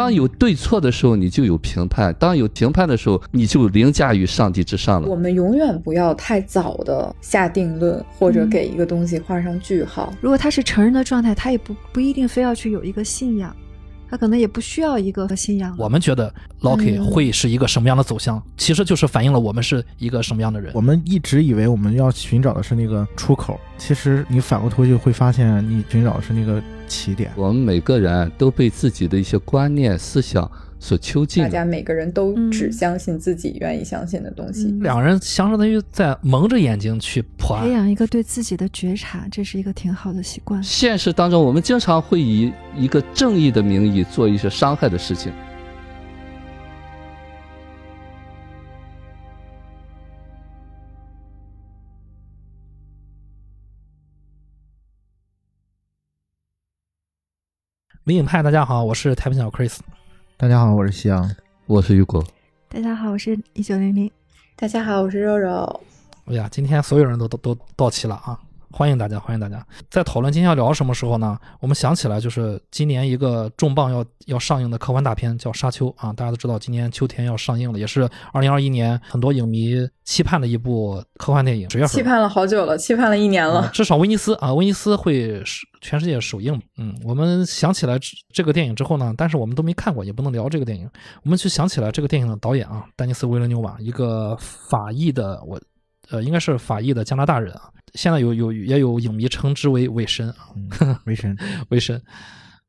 当有对错的时候，你就有评判；当有评判的时候，你就凌驾于上帝之上了。我们永远不要太早的下定论，或者给一个东西画上句号。如果他是成人的状态，他也不不一定非要去有一个信仰。他可能也不需要一个信仰。我们觉得 Loki 会是一个什么样的走向，其实就是反映了我们是一个什么样的人。我们一直以为我们要寻找的是那个出口，其实你反过头去会发现，你寻找的是那个起点。我们每个人都被自己的一些观念、思想。所囚禁，大家每个人都只相信自己愿意相信的东西。两个人相当于在蒙着眼睛去破案，培养一个对自己的觉察，这是一个挺好的习惯。现实当中，我们经常会以一个正义的名义做一些伤害的事情。灵隐派，大家好，我是太平小 Chris。大家好，我是夕阳，我是雨果。大家好，我是一九零零。大家好，我是肉肉。哎呀，今天所有人都都都到齐了啊！欢迎大家，欢迎大家。在讨论今天要聊什么时候呢？我们想起来，就是今年一个重磅要要上映的科幻大片叫《沙丘》啊，大家都知道，今年秋天要上映了，也是二零二一年很多影迷期盼的一部科幻电影。十月份期盼了好久了，期盼了一年了。至少威尼斯啊，威尼斯会全世界首映。嗯，我们想起来这个电影之后呢，但是我们都没看过，也不能聊这个电影。我们去想起来这个电影的导演啊，丹尼斯·维伦纽瓦，一个法裔的我。呃，应该是法裔的加拿大人啊，现在有有也有影迷称之为韦神啊，韦神 韦神，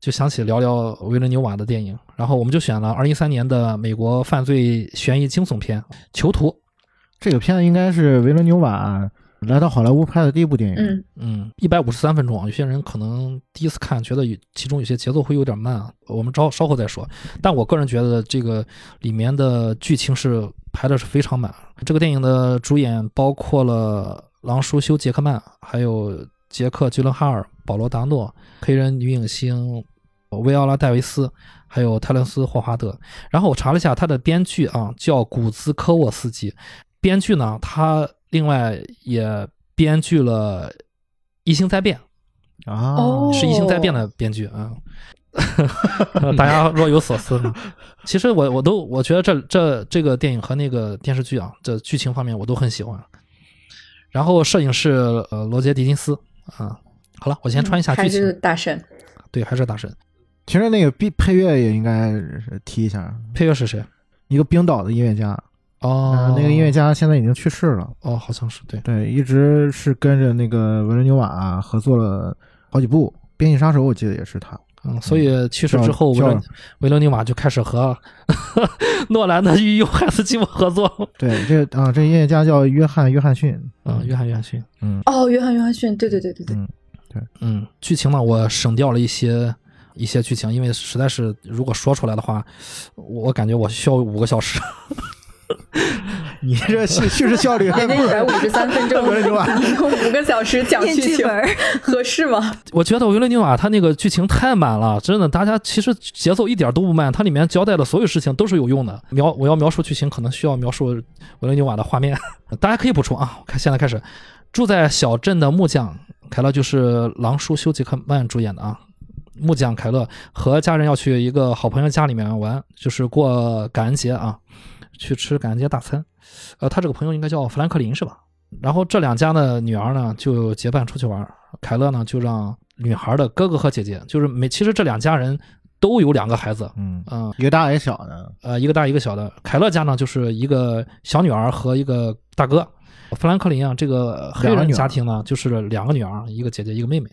就想起聊聊维伦纽瓦的电影，然后我们就选了二零一三年的美国犯罪悬疑惊悚片《囚徒》，这个片子应该是维伦纽瓦来到好莱坞拍的第一部电影，嗯。嗯，一百五十三分钟啊，有些人可能第一次看觉得其中有些节奏会有点慢啊，我们稍稍后再说，但我个人觉得这个里面的剧情是。排的是非常满。这个电影的主演包括了狼叔休·杰克曼，还有杰克·吉伦哈尔、保罗·达诺、黑人女影星维奥拉·戴维斯，还有泰伦斯·霍华德。然后我查了一下，他的编剧啊叫古兹科沃斯基。编剧呢，他另外也编剧了《异星灾变》啊，是《异星灾变》的编剧啊。大家若有所思呢？其实我我都我觉得这这这个电影和那个电视剧啊，这剧情方面我都很喜欢。然后摄影师呃罗杰·狄金斯啊，好了，我先穿一下剧情。还是大神，对，还是大神。其实那个配配乐也应该提一下，配乐是谁？一个冰岛的音乐家哦，那个音乐家现在已经去世了哦，好像是对对，一直是跟着那个维伦纽瓦合作了好几部，《边境杀手》我记得也是他。嗯，所以去世之后，维伦维伦纽瓦就开始和 诺兰的御用汉斯基姆合作。对，这啊，这音乐家叫约翰约翰逊。嗯，约翰约翰逊。嗯。哦，约翰约翰逊，对对对对对。嗯，对，嗯，剧情呢，我省掉了一些一些剧情，因为实在是如果说出来的话，我感觉我需要五个小时。你这叙叙事效率，人家一百五十三分钟，五个小时讲剧情，合适吗？我觉得维伦纽瓦它那个剧情太满了，真的，大家其实节奏一点都不慢，它里面交代的所有事情都是有用的。描我要描述剧情，可能需要描述维伦纽瓦的画面，大家可以补充啊。看现在开始，住在小镇的木匠凯勒就是狼叔休杰克曼主演的啊。木匠凯勒和家人要去一个好朋友家里面玩，就是过感恩节啊。去吃感恩节大餐，呃，他这个朋友应该叫富兰克林是吧？然后这两家的女儿呢就结伴出去玩，凯勒呢就让女孩的哥哥和姐姐，就是每其实这两家人都有两个孩子，嗯嗯，一个大一个小的，呃，一个大一个小的。凯勒家呢就是一个小女儿和一个大哥，富兰克林啊这个黑人家庭呢就是两个女儿，一个姐姐一个妹妹。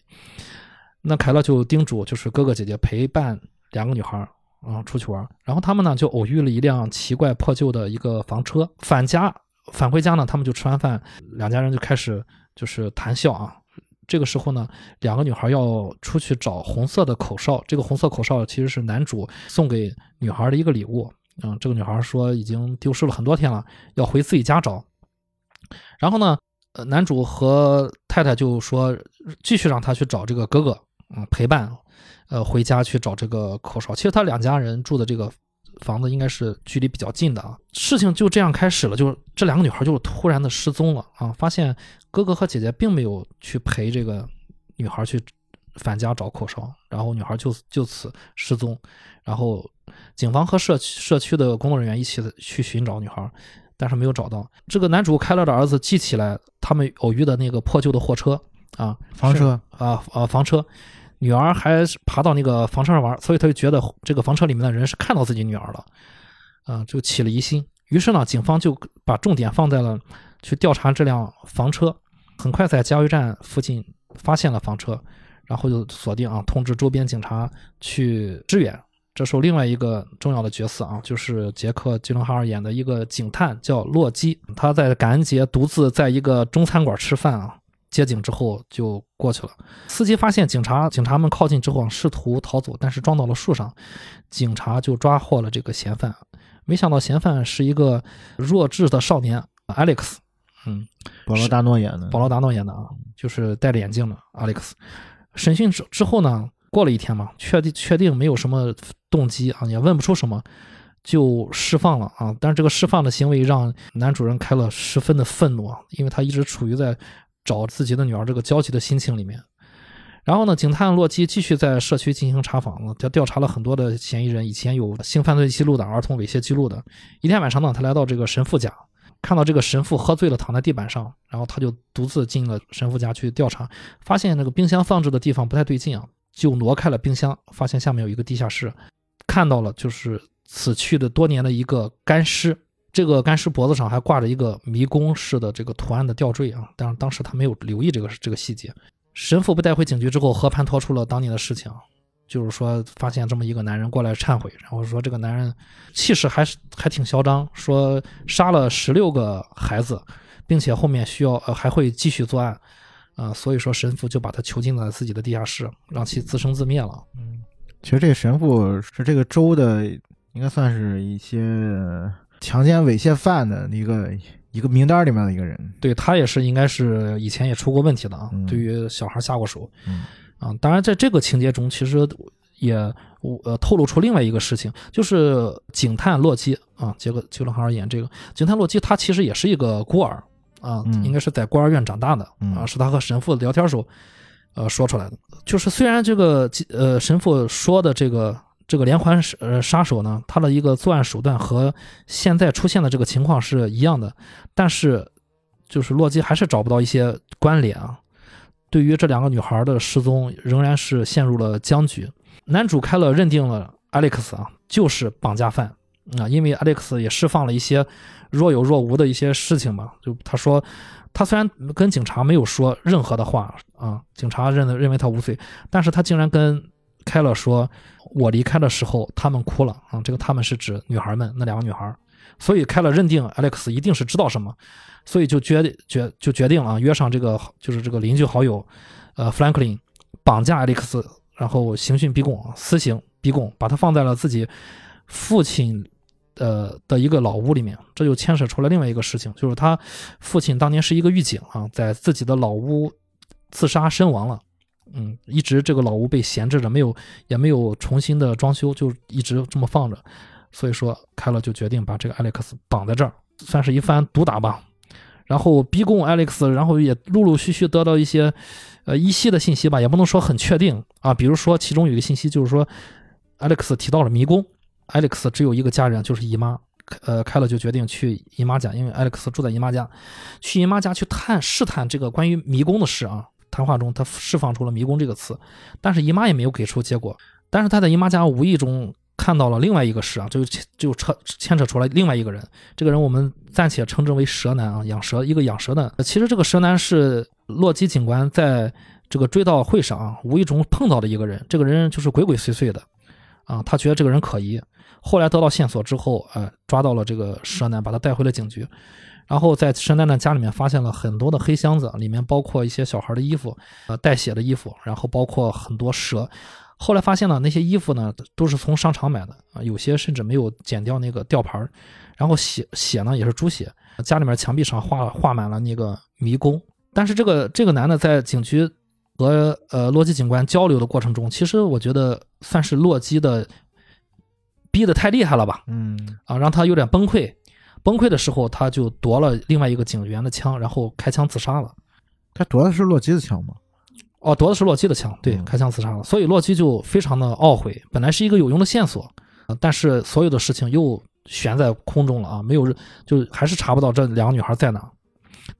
那凯勒就叮嘱就是哥哥姐姐陪伴两个女孩。啊，出去玩，然后他们呢就偶遇了一辆奇怪破旧的一个房车。返家返回家呢，他们就吃完饭，两家人就开始就是谈笑啊。这个时候呢，两个女孩要出去找红色的口哨。这个红色口哨其实是男主送给女孩的一个礼物。嗯，这个女孩说已经丢失了很多天了，要回自己家找。然后呢，呃，男主和太太就说继续让他去找这个哥哥，嗯，陪伴。呃，回家去找这个口哨。其实他两家人住的这个房子应该是距离比较近的啊。事情就这样开始了，就是这两个女孩就突然的失踪了啊。发现哥哥和姐姐并没有去陪这个女孩去返家找口哨，然后女孩就就此失踪。然后警方和社区社区的工作人员一起去寻找女孩，但是没有找到。这个男主开了的儿子记起来他们偶遇的那个破旧的货车啊，房车啊啊房车，女儿还爬到那个房车上玩，所以他就觉得这个房车里面的人是看到自己女儿了，啊，就起了疑心。于是呢，警方就把重点放在了去调查这辆房车。很快在加油站附近发现了房车，然后就锁定啊，通知周边警察去支援。这时候，另外一个重要的角色啊，就是杰克·吉伦哈尔演的一个警探，叫洛基。他在感恩节独自在一个中餐馆吃饭啊，接警之后就过去了。司机发现警察，警察们靠近之后试图逃走，但是撞到了树上，警察就抓获了这个嫌犯。没想到嫌犯是一个弱智的少年 Alex。嗯，保罗达诺演的，保罗达诺演的啊，就是戴着眼镜的 Alex。审讯之之后呢，过了一天嘛，确定确定没有什么动机啊，也问不出什么，就释放了啊。但是这个释放的行为让男主人开了十分的愤怒啊，因为他一直处于在找自己的女儿这个焦急的心情里面。然后呢，警探洛基继续在社区进行查访了，他调查了很多的嫌疑人，以前有性犯罪记录的、儿童猥亵记录的。一天晚上呢，他来到这个神父家。看到这个神父喝醉了躺在地板上，然后他就独自进了神父家去调查，发现那个冰箱放置的地方不太对劲啊，就挪开了冰箱，发现下面有一个地下室，看到了就是死去的多年的一个干尸，这个干尸脖子上还挂着一个迷宫式的这个图案的吊坠啊，但是当时他没有留意这个这个细节。神父被带回警局之后，和盘托出了当年的事情。就是说，发现这么一个男人过来忏悔，然后说这个男人气势还是还挺嚣张，说杀了十六个孩子，并且后面需要呃还会继续作案，啊，所以说神父就把他囚禁在自己的地下室，让其自生自灭了。嗯，其实这个神父是这个州的，应该算是一些强奸猥亵犯的一个一个名单里面的一个人。对他也是，应该是以前也出过问题的啊，对于小孩下过手。嗯。啊，当然，在这个情节中，其实也呃透露出另外一个事情，就是警探洛基啊，杰克·吉伦哈尔演这个警探洛基，他其实也是一个孤儿啊，应该是在孤儿院长大的啊，是他和神父聊天时候呃说出来的。就是虽然这个呃神父说的这个这个连环杀呃杀手呢，他的一个作案手段和现在出现的这个情况是一样的，但是就是洛基还是找不到一些关联啊。对于这两个女孩的失踪，仍然是陷入了僵局。男主开了认定了 Alex 啊，就是绑架犯啊，因为 Alex 也释放了一些若有若无的一些事情嘛。就他说，他虽然跟警察没有说任何的话啊，警察认认为他无罪，但是他竟然跟开了说，我离开的时候他们哭了啊。这个他们是指女孩们那两个女孩，所以开了认定 Alex 一定是知道什么。所以就决决就决定了约上这个就是这个邻居好友，呃，弗兰克林绑架艾利克斯，然后刑讯逼供，私刑逼供，把他放在了自己父亲呃的一个老屋里面。这就牵扯出来另外一个事情，就是他父亲当年是一个狱警啊，在自己的老屋自杀身亡了。嗯，一直这个老屋被闲置着，没有也没有重新的装修，就一直这么放着。所以说，开了就决定把这个艾利克斯绑在这儿，算是一番毒打吧。然后逼供 Alex，然后也陆陆续续得到一些，呃依稀的信息吧，也不能说很确定啊。比如说，其中有一个信息就是说，Alex 提到了迷宫，Alex 只有一个家人，就是姨妈。呃，开了就决定去姨妈家，因为 Alex 住在姨妈家，去姨妈家去探试探这个关于迷宫的事啊。谈话中，他释放出了迷宫这个词，但是姨妈也没有给出结果。但是他在姨妈家无意中。看到了另外一个事啊，就就扯牵扯出来另外一个人，这个人我们暂且称之为蛇男啊，养蛇一个养蛇的。其实这个蛇男是洛基警官在这个追悼会上啊无意中碰到的一个人，这个人就是鬼鬼祟祟的啊，他觉得这个人可疑，后来得到线索之后，呃，抓到了这个蛇男，把他带回了警局，然后在蛇男的家里面发现了很多的黑箱子，里面包括一些小孩的衣服，呃，带血的衣服，然后包括很多蛇。后来发现呢，那些衣服呢都是从商场买的啊，有些甚至没有剪掉那个吊牌然后血血呢也是猪血，家里面墙壁上画画满了那个迷宫。但是这个这个男的在警局和呃洛基警官交流的过程中，其实我觉得算是洛基的逼得太厉害了吧，嗯啊，让他有点崩溃。崩溃的时候，他就夺了另外一个警员的枪，然后开枪自杀了。他夺的是洛基的枪吗？哦，夺的是洛基的枪，对，开枪自杀了。所以洛基就非常的懊悔，本来是一个有用的线索，呃但是所有的事情又悬在空中了啊，没有人就还是查不到这两个女孩在哪。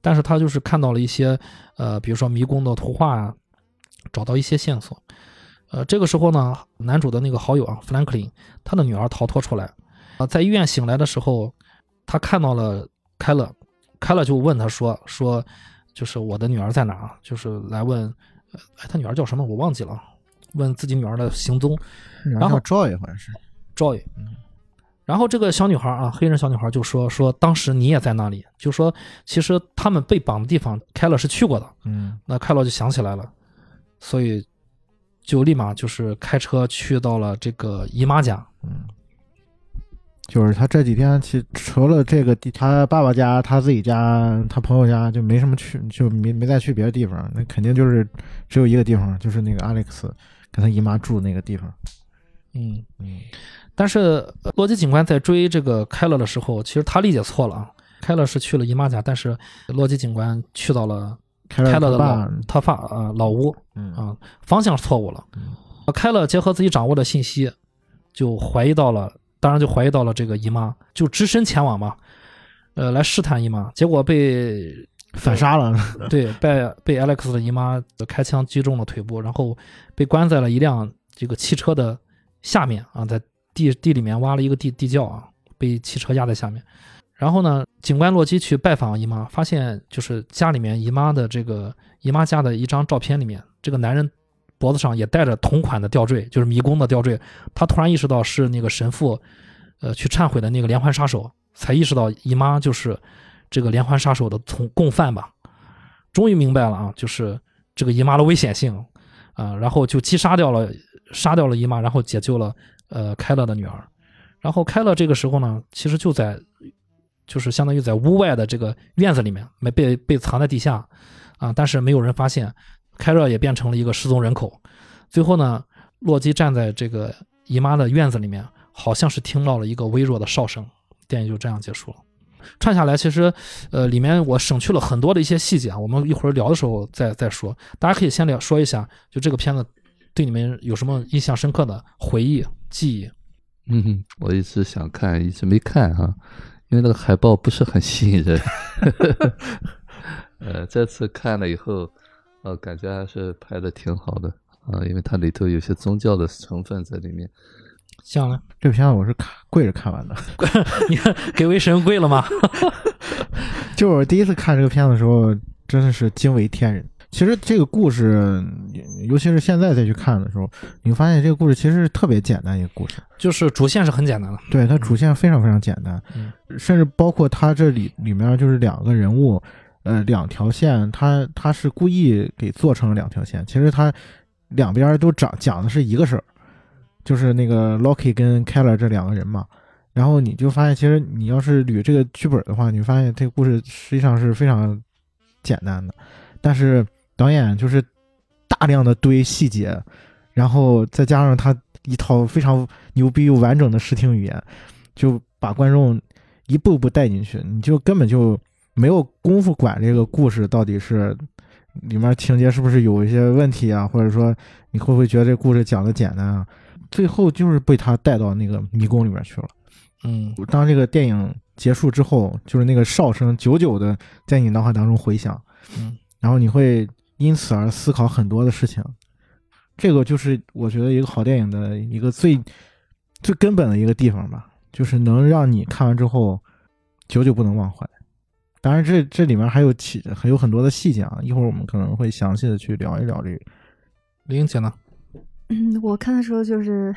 但是他就是看到了一些呃，比如说迷宫的图画啊，找到一些线索。呃，这个时候呢，男主的那个好友啊，弗兰克林，他的女儿逃脱出来，啊，在医院醒来的时候，他看到了凯勒，凯勒就问他说说，就是我的女儿在哪儿？就是来问，呃，哎，他女儿叫什么？我忘记了，问自己女儿的行踪。然后 Joy 好像是 Joy，然后这个小女孩啊，黑人小女孩就说说当时你也在那里，就说其实他们被绑的地方，凯勒是去过的。嗯那凯勒就想起来了，所以就立马就是开车去到了这个姨妈家。嗯，就是他这几天去除了这个地，他爸爸家、他自己家、他朋友家就没什么去，就没没再去别的地方。那肯定就是只有一个地方，就是那个 Alex 跟他姨妈住那个地方。嗯，嗯但是呃罗辑警官在追这个凯勒的时候，其实他理解错了啊。凯勒是去了姨妈家，但是洛基警官去到了凯凯勒的勒爸老他爸啊老屋嗯啊，方向错误了。凯勒结合自己掌握的信息，就怀疑到了，当然就怀疑到了这个姨妈，就只身前往嘛，呃，来试探姨妈，结果被反杀了。对被被 Alex 的姨妈开枪击中了腿部，然后被关在了一辆这个汽车的下面啊，在地地里面挖了一个地地窖啊，被汽车压在下面。然后呢，警官洛基去拜访姨妈，发现就是家里面姨妈的这个姨妈家的一张照片里面，这个男人脖子上也戴着同款的吊坠，就是迷宫的吊坠。他突然意识到是那个神父，呃，去忏悔的那个连环杀手，才意识到姨妈就是这个连环杀手的从共犯吧。终于明白了啊，就是这个姨妈的危险性啊、然后就击杀掉了杀掉了姨妈，然后解救了呃开勒的女儿。然后开勒这个时候呢，其实就在就是相当于在屋外的这个院子里面，没被被藏在地下啊，但是没有人发现，开勒也变成了一个失踪人口。最后呢，洛基站在这个姨妈的院子里面，好像是听到了一个微弱的哨声，电影就这样结束了。串下来，其实，呃，里面我省去了很多的一些细节啊，我们一会儿聊的时候再再说。大家可以先聊说一下，就这个片子对你们有什么印象深刻的回忆、记忆？嗯哼，我一直想看，一直没看啊、因为那个海报不是很吸引人。呃，这次看了以后，呃，感觉还是拍的挺好的啊、因为它里头有些宗教的成分在里面。像了？这片子我是看跪着看完的，你看给为神跪了吗？就是我第一次看这个片子的时候，真的是惊为天人。其实这个故事，尤其是现在再去看的时候，你会发现这个故事其实是特别简单一个故事。就是主线是很简单的，对，它主线非常非常简单，嗯甚至包括它这里里面就是两个人物，呃，两条线，它它是故意给做成了两条线。其实它两边都讲讲的是一个事儿，就是那个 Loki 跟 Keller 这两个人嘛。然后你就发现，其实你要是捋这个剧本的话，你发现这个故事实际上是非常简单的，但是导演就是大量的堆细节，然后再加上他一套非常牛逼又完整的视听语言，就把观众一步步带进去，你就根本就没有功夫管这个故事到底是里面情节是不是有一些问题啊，或者说你会不会觉得这故事讲的简单啊？最后就是被他带到那个迷宫里面去了。嗯当这个电影结束之后，就是那个哨声久久的在你脑海当中回响，嗯，然后你会因此而思考很多的事情。这个就是我觉得一个好电影的一个最最根本的一个地方吧，就是能让你看完之后久久不能忘怀。当然这，这里面还有其还有很多的细节啊，一会儿我们可能会详细的去聊一聊这个。林姐呢？嗯，我看的时候就是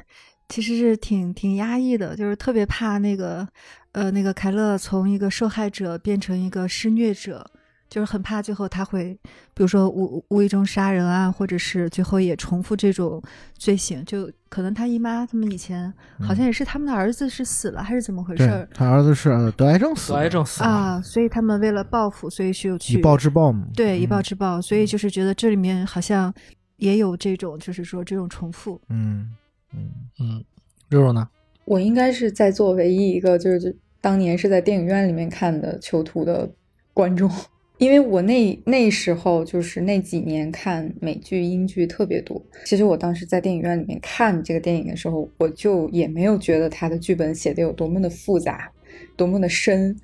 其实是挺挺压抑的，就是特别怕那个呃那个凯勒从一个受害者变成一个施虐者，就是很怕最后他会比如说无无意中杀人啊，或者是最后也重复这种罪行。就可能他姨妈他们以前好像也是他们的儿子是死了、还是怎么回事他儿子是呃得癌症死得的，癌症死了，啊？所以他们为了报复，所以就去以暴制暴嘛。对以暴嗯制暴，所以就是觉得这里面好像也有这种就是说这种重复。嗯嗯嗯，肉肉呢？我应该是在座唯一一个就是当年是在电影院里面看的《囚徒》的观众。因为我那那时候就是那几年看美剧、英剧特别多。其实我当时在电影院里面看这个电影的时候，我就也没有觉得他的剧本写的有多么的复杂、多么的深。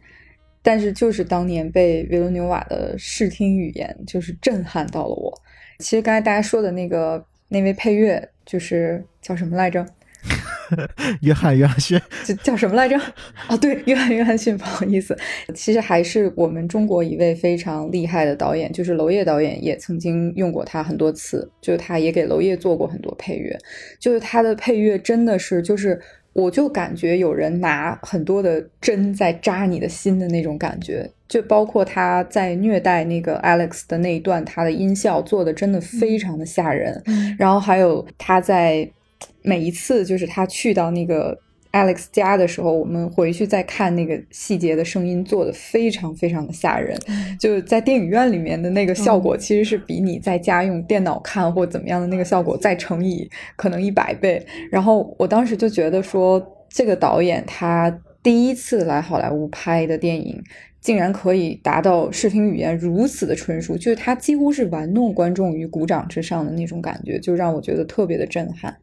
但是就是当年被维罗纽瓦的视听语言就是震撼到了我。其实刚才大家说的那个那位配乐就是叫什么来着？约翰·约翰逊，叫叫什么来着？哦，对，约翰·约翰逊，不好意思，其实还是我们中国一位非常厉害的导演，就是娄烨导演，也曾经用过他很多次，就是他也给娄烨做过很多配乐，就是他的配乐真的是，就是我就感觉有人拿很多的针在扎你的心的那种感觉，就包括他在虐待那个 Alex 的那一段，他的音效做的真的非常的吓人，然后还有他在。每一次就是他去到那个 Alex 家的时候，我们回去再看那个细节的声音做的非常非常的吓人，就是在电影院里面的那个效果，其实是比你在家用电脑看或怎么样的那个效果再乘以可能一百倍。然后我当时就觉得说，这个导演他第一次来好莱坞拍的电影，竟然可以达到视听语言如此的纯熟，就是他几乎是玩弄观众于鼓掌之上的那种感觉，就让我觉得特别的震撼。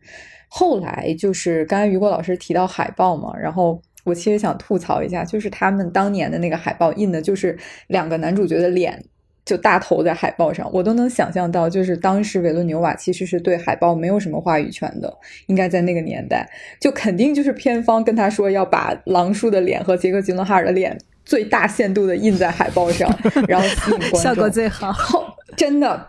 后来就是刚才于果老师提到海报嘛，然后我其实想吐槽一下，就是他们当年的那个海报印的就是两个男主角的脸，就大头在海报上，我都能想象到，就是当时维伦纽瓦其实是对海报没有什么话语权的，应该在那个年代，就肯定就是片方跟他说要把狼叔的脸和杰克·吉伦哈尔的脸最大限度的印在海报上，然后吸引观众，效果最好，真的。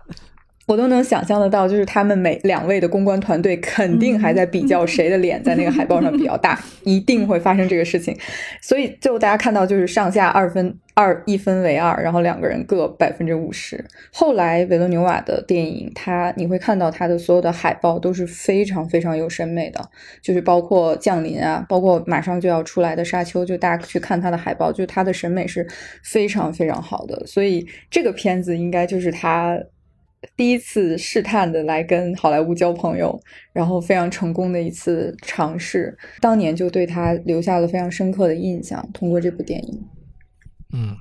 我都能想象得到，就是他们每两位的公关团队肯定还在比较谁的脸在那个海报上比较大，一定会发生这个事情。所以最后大家看到就是上下二分二一分为二，然后两个人各百分之五十。后来维罗纽瓦的电影，他你会看到他的所有的海报都是非常非常有审美的，就是包括降临啊，包括马上就要出来的沙丘，就大家去看他的海报，就他的审美是非常非常好的。所以这个片子应该就是他。第一次试探的来跟好莱坞交朋友，然后非常成功的一次尝试，当年就对他留下了非常深刻的印象。通过这部电影，嗯，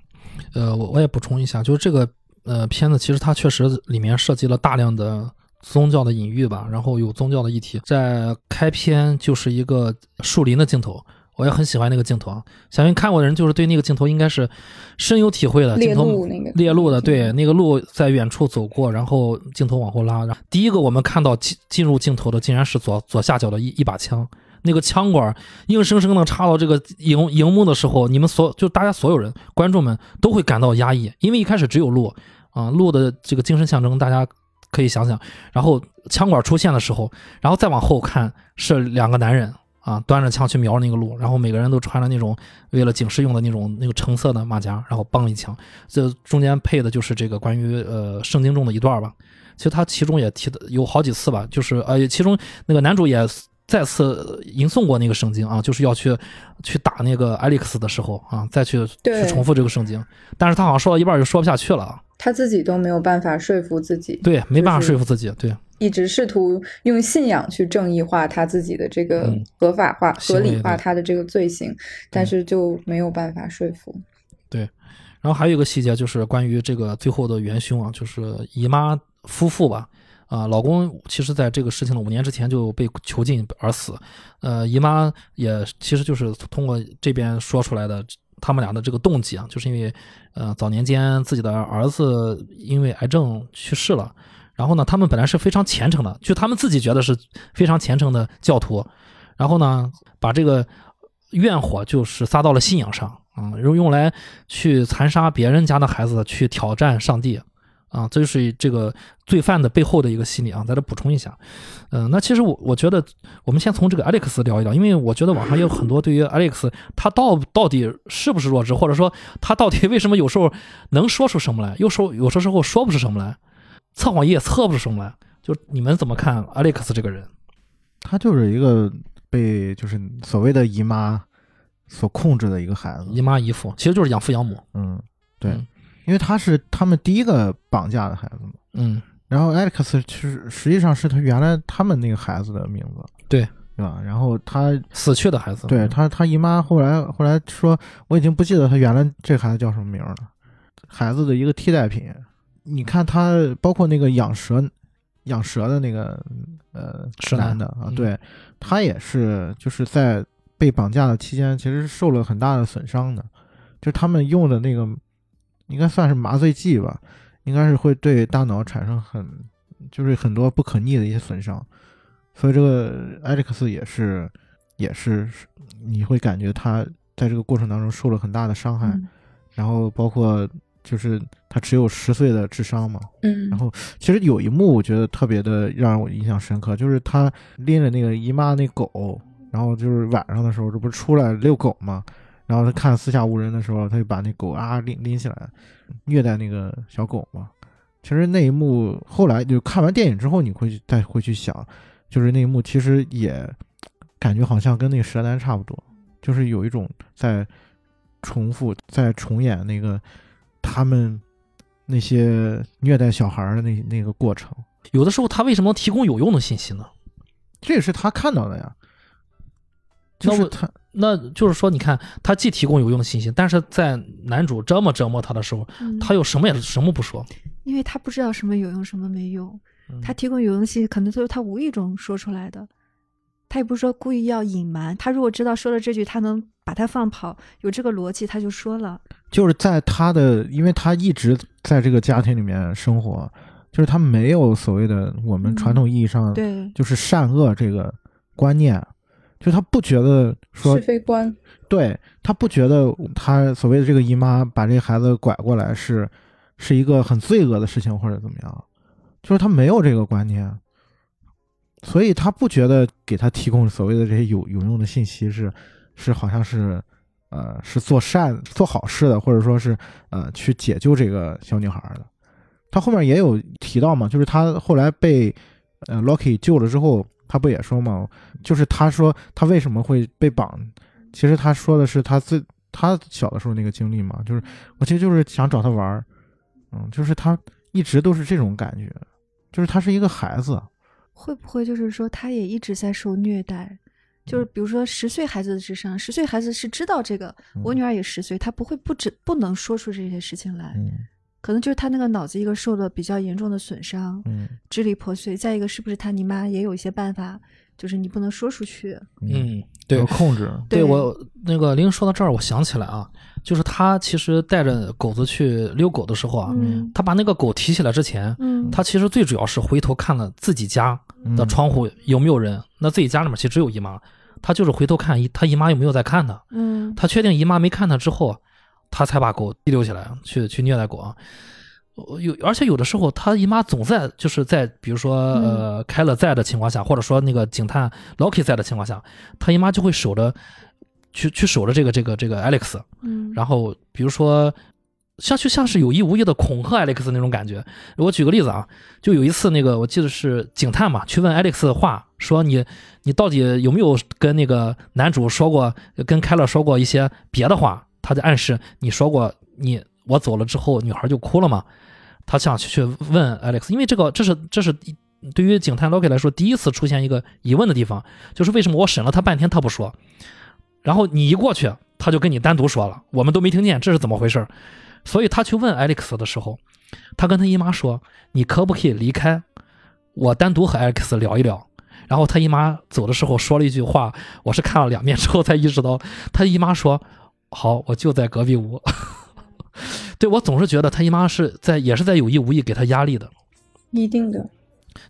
呃，我我也补充一下，就是这个呃片子其实它确实里面涉及了大量的宗教的隐喻吧，然后有宗教的议题，在开篇就是一个树林的镜头。我也很喜欢那个镜头啊，相信看过的人就是对那个镜头应该是深有体会的。镜头猎鹿的，对那个鹿在远处走过，然后镜头往后拉，然后第一个我们看到进进入镜头的竟然是左左下角的一一把枪，那个枪管硬生生的插到这个荧荧幕的时候，你们所就大家所有人观众们都会感到压抑，因为一开始只有鹿啊，鹿的这个精神象征大家可以想想，然后枪管出现的时候，然后再往后看是两个男人。啊，端着枪去瞄那个路，然后每个人都穿着那种为了警示用的那种那个橙色的马甲，然后梆一枪。这中间配的就是这个关于呃圣经中的一段吧。其实他其中也提的有好几次吧，就是呃其中那个男主也再次吟诵过那个圣经啊，就是要去去打那个艾利克斯的时候啊，再去去重复这个圣经。但是他好像说到一半就说不下去了，他自己都没有办法说服自己，对，没办法说服自己，对。一直试图用信仰去正义化他自己的这个合法化、合理化他的这个罪行，但是就没有办法说服。对，然后还有一个细节就是关于这个最后的元凶啊，就是姨妈夫妇吧。啊，老公其实在这个事情的五年之前就被囚禁而死。呃，姨妈也其实就是通过这边说出来的他们俩的这个动机啊，就是因为呃早年间自己的儿子因为癌症去世了。然后呢，他们本来是非常虔诚的，就他们自己觉得是非常虔诚的教徒。然后呢，把这个怨火就是撒到了信仰上啊，用用来去残杀别人家的孩子，去挑战上帝啊，这就是这个罪犯的背后的一个心理啊。在这补充一下，嗯，那其实我我觉得，我们先从这个 Alex 聊一聊，因为我觉得网上有很多对于 Alex 他到到底是不是弱智，或者说他到底为什么有时候能说出什么来，有时候有时候说不出什么来。测谎仪也测不出什么来，就你们怎么看 Alex 这个人？他就是一个被就是所谓的姨妈所控制的一个孩子，姨妈姨父其实就是养父养母。嗯，对，因为他是他们第一个绑架的孩子嘛。嗯，然后 Alex 其实实际上是他原来他们那个孩子的名字。对，对吧？然后他死去的孩子。对他，他姨妈后来后来说，我已经不记得他原来这孩子叫什么名了。孩子的一个替代品。你看他包括那个养蛇，养蛇的那个呃是男的啊，对他也是就是在被绑架的期间，其实是受了很大的损伤的。就他们用的那个应该算是麻醉剂吧，应该是会对大脑产生很就是很多不可逆的一些损伤。所以这个艾利克斯也是也是你会感觉他在这个过程当中受了很大的伤害，然后包括。就是他只有十岁的智商嘛，嗯，然后其实有一幕我觉得特别的让我印象深刻，就是他拎着那个姨妈那狗，然后就是晚上的时候，这不是出来遛狗嘛，然后他看四下无人的时候，他就把那狗啊拎拎起来，虐待那个小狗嘛。其实那一幕后来就看完电影之后，你会再会去想，就是那一幕其实也感觉好像跟那个蛇男差不多，就是有一种在重复、在重演那个。他们那些虐待小孩的那那个过程，有的时候他为什么提供有用的信息呢？这也是他看到的呀。就是他，那就是说，你看，他既提供有用的信息，但是在男主这么折磨他的时候，他又什么也什么不说，因为他不知道什么有用，什么没用。他提供有用信息，可能都是他无意中说出来的。他也不是说故意要隐瞒，他如果知道说了这句，他能把他放跑，有这个逻辑，他就说了。就是在他的，因为他一直在这个家庭里面生活，就是他没有所谓的我们传统意义上对，就是善恶这个观念，就他不觉得说是非观，对他不觉得他所谓的这个姨妈把这个孩子拐过来是是一个很罪恶的事情或者怎么样，就是他没有这个观念。所以他不觉得给他提供所谓的这些有有用的信息是，是好像是，呃，是做善做好事的，或者说是呃去解救这个小女孩的。他后面也有提到嘛，就是他后来被呃 Loki 救了之后，他不也说嘛，就是他说他为什么会被绑，其实他说的是他自他小的时候那个经历嘛，就是我其实就是想找他玩儿，嗯，就是他一直都是这种感觉，就是他是一个孩子。会不会就是说，他也一直在受虐待？就是比如说，十岁孩子的智商，十岁孩子是知道这个。我女儿也十岁，她不会不知不能说出这些事情来。可能就是他那个脑子一个受了比较严重的损伤，支离破碎。再一个，是不是他你妈也有一些办法，就是你不能说出去？嗯，对，控制。对我那个玲说到这儿，我想起来啊。就是他其实带着狗子去遛狗的时候啊，他把那个狗提起来之前，他其实最主要是回头看了自己家的窗户有没有人。那自己家里面其实只有姨妈，他就是回头看姨他姨妈有没有在看他。嗯，他确定姨妈没看他之后，他才把狗提溜起来去去虐待狗啊。有而且有的时候他姨妈总在就是在比如说呃开了在的情况下，或者说那个警探 Loki 在的情况下，他姨妈就会守着。去去守着这个这个这个 Alex，嗯，然后比如说像就像是有意无意的恐吓 Alex 那种感觉。我举个例子啊，就有一次那个我记得是警探嘛，去问 Alex 的话，说你你到底有没有跟那个男主说过，跟凯勒说过一些别的话？他在暗示你说过你我走了之后女孩就哭了嘛？他想去去问 Alex，因为这个这是这是对于警探 Loki 来说第一次出现一个疑问的地方，就是为什么我审了他半天他不说？然后你一过去，他就跟你单独说了，我们都没听见，这是怎么回事？所以他去问 Alex 的时候，他跟他姨妈说：“你可不可以离开，我单独和 Alex 聊一聊。”然后他姨妈走的时候说了一句话，我是看了两遍之后才意识到，他姨妈说：“好，我就在隔壁屋。”对我总是觉得他姨妈是在也是在有意无意给他压力的，一定的。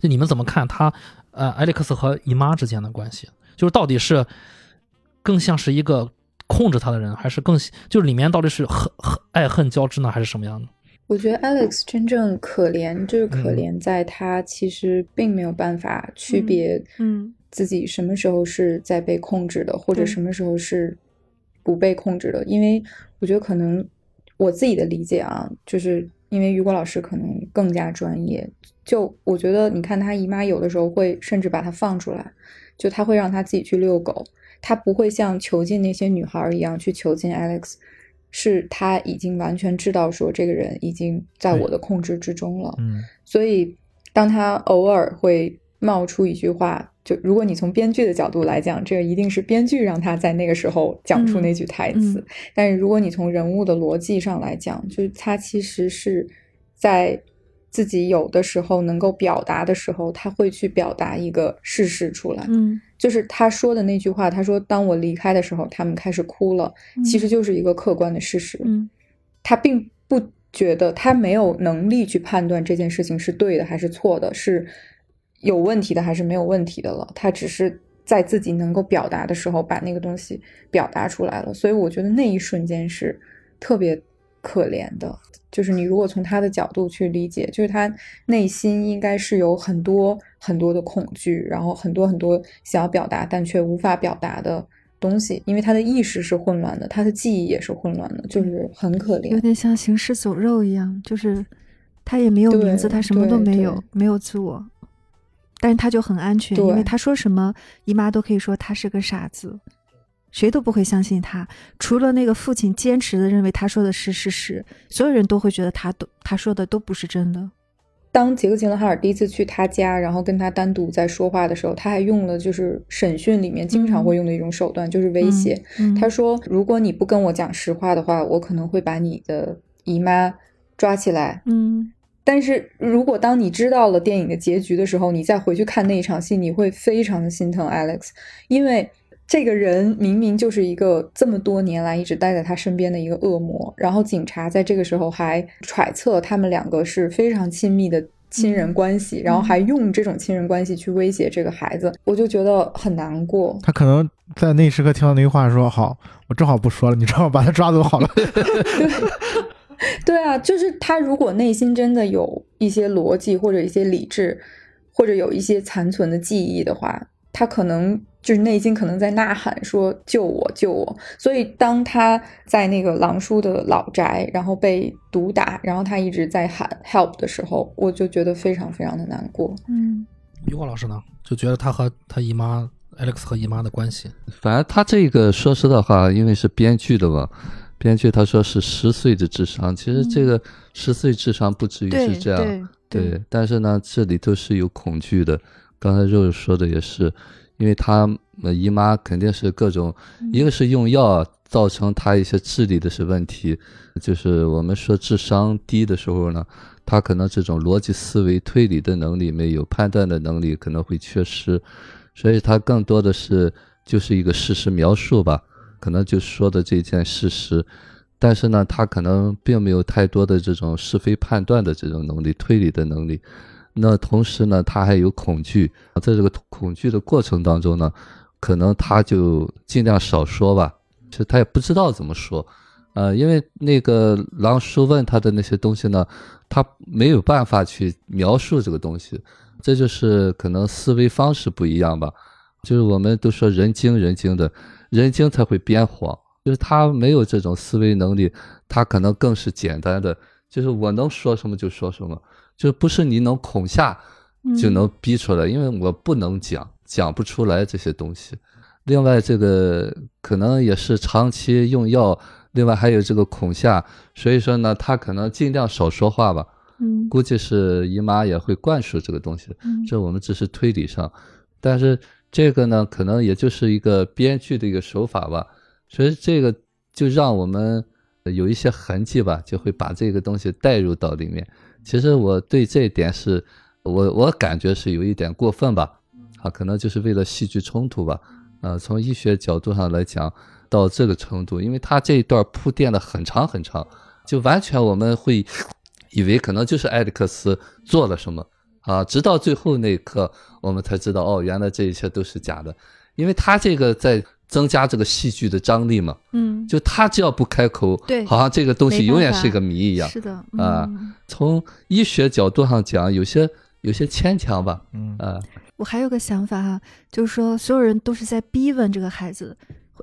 就你们怎么看他呃 Alex 和姨妈之间的关系？就是到底是？更像是一个控制他的人，还是更就是里面到底是恨恨爱恨交织呢，还是什么样的？我觉得 Alex 真正可怜就是可怜在他其实并没有办法区别，嗯，自己什么时候是在被控制的，或者什么时候是不被控制的。因为我觉得可能我自己的理解啊，就是因为雨果老师可能更加专业。就我觉得，你看他姨妈有的时候会甚至把他放出来，就他会让他自己去遛狗。他不会像囚禁那些女孩一样去囚禁 Alex，是他已经完全知道说这个人已经在我的控制之中了。嗯，所以当他偶尔会冒出一句话，就如果你从编剧的角度来讲，这个一定是编剧让他在那个时候讲出那句台词。但是如果你从人物的逻辑上来讲，就是他其实是在自己有的时候能够表达的时候，他会去表达一个事实出来。嗯，就是他说的那句话，他说：“当我离开的时候，他们开始哭了。”其实就是一个客观的事实。嗯，他并不。觉得他没有能力去判断这件事情是对的还是错的，是有问题的还是没有问题的了。他只是在自己能够表达的时候把那个东西表达出来了。所以我觉得那一瞬间是特别可怜的。就是你如果从他的角度去理解，就是他内心应该是有很多很多的恐惧，然后很多很多想要表达但却无法表达的。东西，因为他的意识是混乱的，他的记忆也是混乱的，就是很可怜，有点像行尸走肉一样，就是他也没有名字，他什么都没有，没有自我，但是他就很安全，因为他说什么，姨妈都可以说他是个傻子，谁都不会相信他，除了那个父亲坚持的认为他说的是事实，所有人都会觉得他都他说的都不是真的。当杰克·吉伦哈尔第一次去他家，然后跟他单独在说话的时候，他还用了就是审讯里面经常会用的一种手段，就是威胁。他说：“如果你不跟我讲实话的话，我可能会把你的姨妈抓起来。”嗯，但是如果当你知道了电影的结局的时候，你再回去看那一场戏，你会非常的心疼 Alex，因为。这个人明明就是一个这么多年来一直待在他身边的一个恶魔，然后警察在这个时候还揣测他们两个是非常亲密的亲人关系，然后还用这种亲人关系去威胁这个孩子，我就觉得很难过。他可能在那时刻听到那句话，说：“好，我正好不说了，你正好把他抓走好了。”对，对啊，就是他如果内心真的有一些逻辑或者一些理智，或者有一些残存的记忆的话，他可能。就是内心可能在呐喊说救我救我，所以当他在那个狼叔的老宅，然后被毒打，然后他一直在喊 help 的时候，我就觉得非常非常的难过。嗯，于果老师呢，就觉得他和他姨妈 Alex 和姨妈的关系，反正他这个说实的话，因为是编剧的嘛，编剧他说是十岁的智商，其实这个十岁智商不至于是这样，对，但是呢，这里头是有恐惧的，刚才肉肉说的也是。因为他姨妈肯定是各种，一个是用药造成他一些智力的是问题，就是我们说智商低的时候呢，他可能这种逻辑思维、推理的能力没有，判断的能力可能会缺失，所以他更多的是就是一个事实描述吧，可能就说的这件事实，但是呢，他可能并没有太多的这种是非判断的这种能力、推理的能力。那同时呢，他还有恐惧，在这个恐惧的过程当中呢，可能他就尽量少说吧。就他也不知道怎么说，呃，因为那个狼叔问他的那些东西呢，他没有办法去描述这个东西，这就是可能思维方式不一样吧。就是我们都说人精人精的，人精才会编谎，就是他没有这种思维能力，他可能更是简单的，就是我能说什么就说什么。就不是你能恐吓就能逼出来，因为我不能讲，讲不出来这些东西。另外，这个可能也是长期用药，另外还有这个恐吓，所以说呢，他可能尽量少说话吧。嗯，估计是姨妈也会灌输这个东西。嗯，这我们只是推理上，但是这个呢，可能也就是一个编剧的一个手法吧。所以这个就让我们有一些痕迹吧，就会把这个东西带入到里面。其实我对这一点是，我我感觉是有一点过分吧，啊，可能就是为了戏剧冲突吧，呃，从医学角度上来讲，到这个程度，因为他这一段铺垫的很长很长，就完全我们会以为可能就是艾利克斯做了什么。啊，直到最后那一刻，我们才知道，哦，原来这一切都是假的，因为他这个在。增加这个戏剧的张力嘛，嗯，就他只要不开口，对，好像这个东西永远是一个谜一样，是的，啊，从医学角度上讲，有些有些牵强吧，嗯。啊，我还有个想法哈，就是说所有人都是在逼问这个孩子，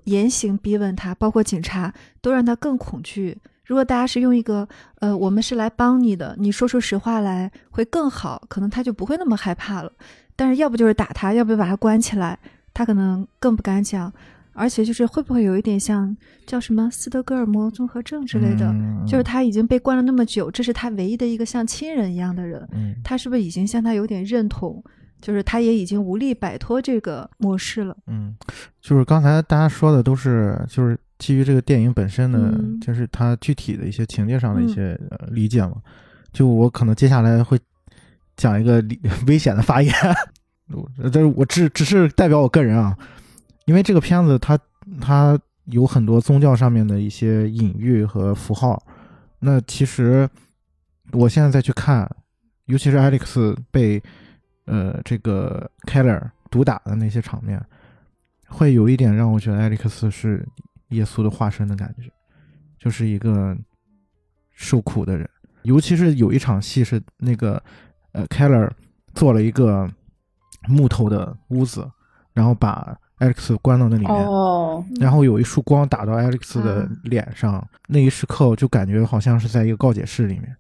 严刑逼问他，包括警察都让他更恐惧。如果大家是用一个呃，我们是来帮你的，你说出实话来会更好，可能他就不会那么害怕了。但是要不就是打他，要不就把他关起来，他可能更不敢讲。而且就是会不会有一点像叫什么斯德哥尔摩综合症之类的？就是他已经被关了那么久，这是他唯一的一个像亲人一样的人，他是不是已经像他有点认同？就是他也已经无力摆脱这个模式了。嗯，就是刚才大家说的都是就是基于这个电影本身的，嗯就是它具体的一些情节上的一些、呃理解嘛。就我可能接下来会讲一个 危险的发言，我这我只只是代表我个人啊，因为这个片子它它有很多宗教上面的一些隐喻和符号。那其实我现在再去看，尤其是 Alex 被呃这个 Keller 毒打的那些场面，会有一点让我觉得 Alex 是耶稣的化身的感觉，就是一个受苦的人。尤其是有一场戏是那个呃 Keller 做了一个木头的屋子，然后把 Alex 关到那里面，哦，然后有一束光打到 Alex 的嗯。脸上，那一时刻我就感觉好像是在一个告解室里面，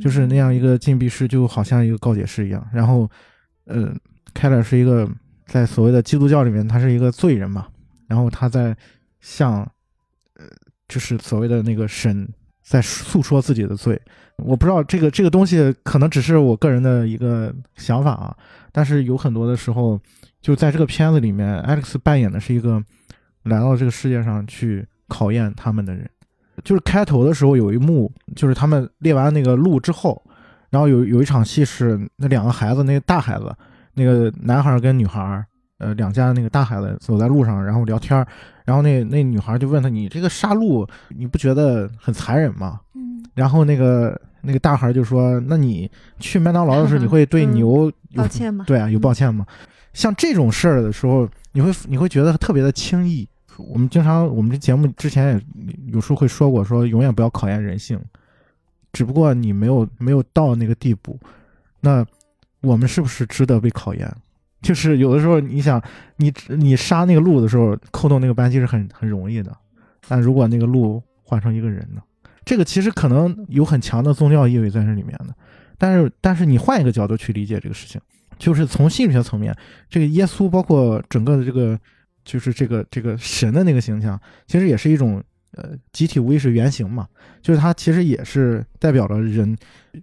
就是那样一个禁闭室，就好像一个告解室一样。然后，呃，凯勒是一个在所谓的基督教里面，他是一个罪人嘛，然后他在向，呃，就是所谓的那个神在诉说自己的罪。我不知道这个这个东西可能只是我个人的一个想法啊，但是有很多的时候，就在这个片子里面，Alex 扮演的是一个来到这个世界上去考验他们的人。就是开头的时候有一幕，就是他们列完那个路之后，然后有有一场戏是那两个孩子，那个大孩子，那个男孩跟女孩，呃，两家那个大孩子走在路上，然后聊天，然后那那女孩就问他：“你这个杀戮，你不觉得很残忍吗？”嗯，然后那个那个大孩就说：“那你去麦当劳的时候，你会对 嗯牛有抱歉吗？对啊，有嗯抱歉吗？像这种事儿的时候，你会你会觉得特别的轻易。我们经常我们这节目之前也有时候会说过，说永远不要考验人性，只不过你没有没有到那个地步，那我们是不是值得被考验？就是有的时候你想你你杀那个鹿的时候，扣动那个扳机是很很容易的，但如果那个鹿换成一个人呢？这个其实可能有很强的宗教意味在这里面的，但是但是你换一个角度去理解这个事情，就是从心理学层面，这个耶稣包括整个的这个就是这个这个神的那个形象，其实也是一种呃集体无意识原型嘛，就是它其实也是代表了人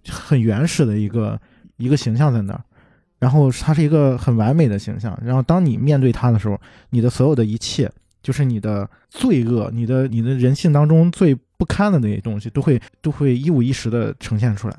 很原始的一个一个形象在那儿，然后它是一个很完美的形象，然后当你面对它的时候，你的所有的一切，就是你的罪恶，你的你的人性当中最不堪的那些东西，都会都会一五一十的呈现出来。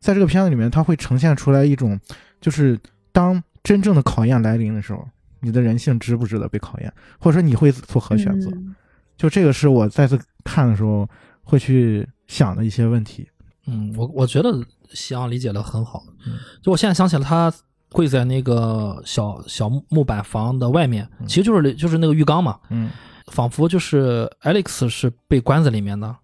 在这个片子里面，它会呈现出来一种，就是当真正的考验来临的时候，你的人性值不值得被考验，或者说你会做何选择？嗯就这个是我再次看的时候会去想的一些问题。嗯，我我觉得夕阳理解的很好。嗯就我现在想起了，他跪在那个小小木板房的外面，其实就是就是那个浴缸嘛，嗯仿佛就是 Alex 是被关在里面的。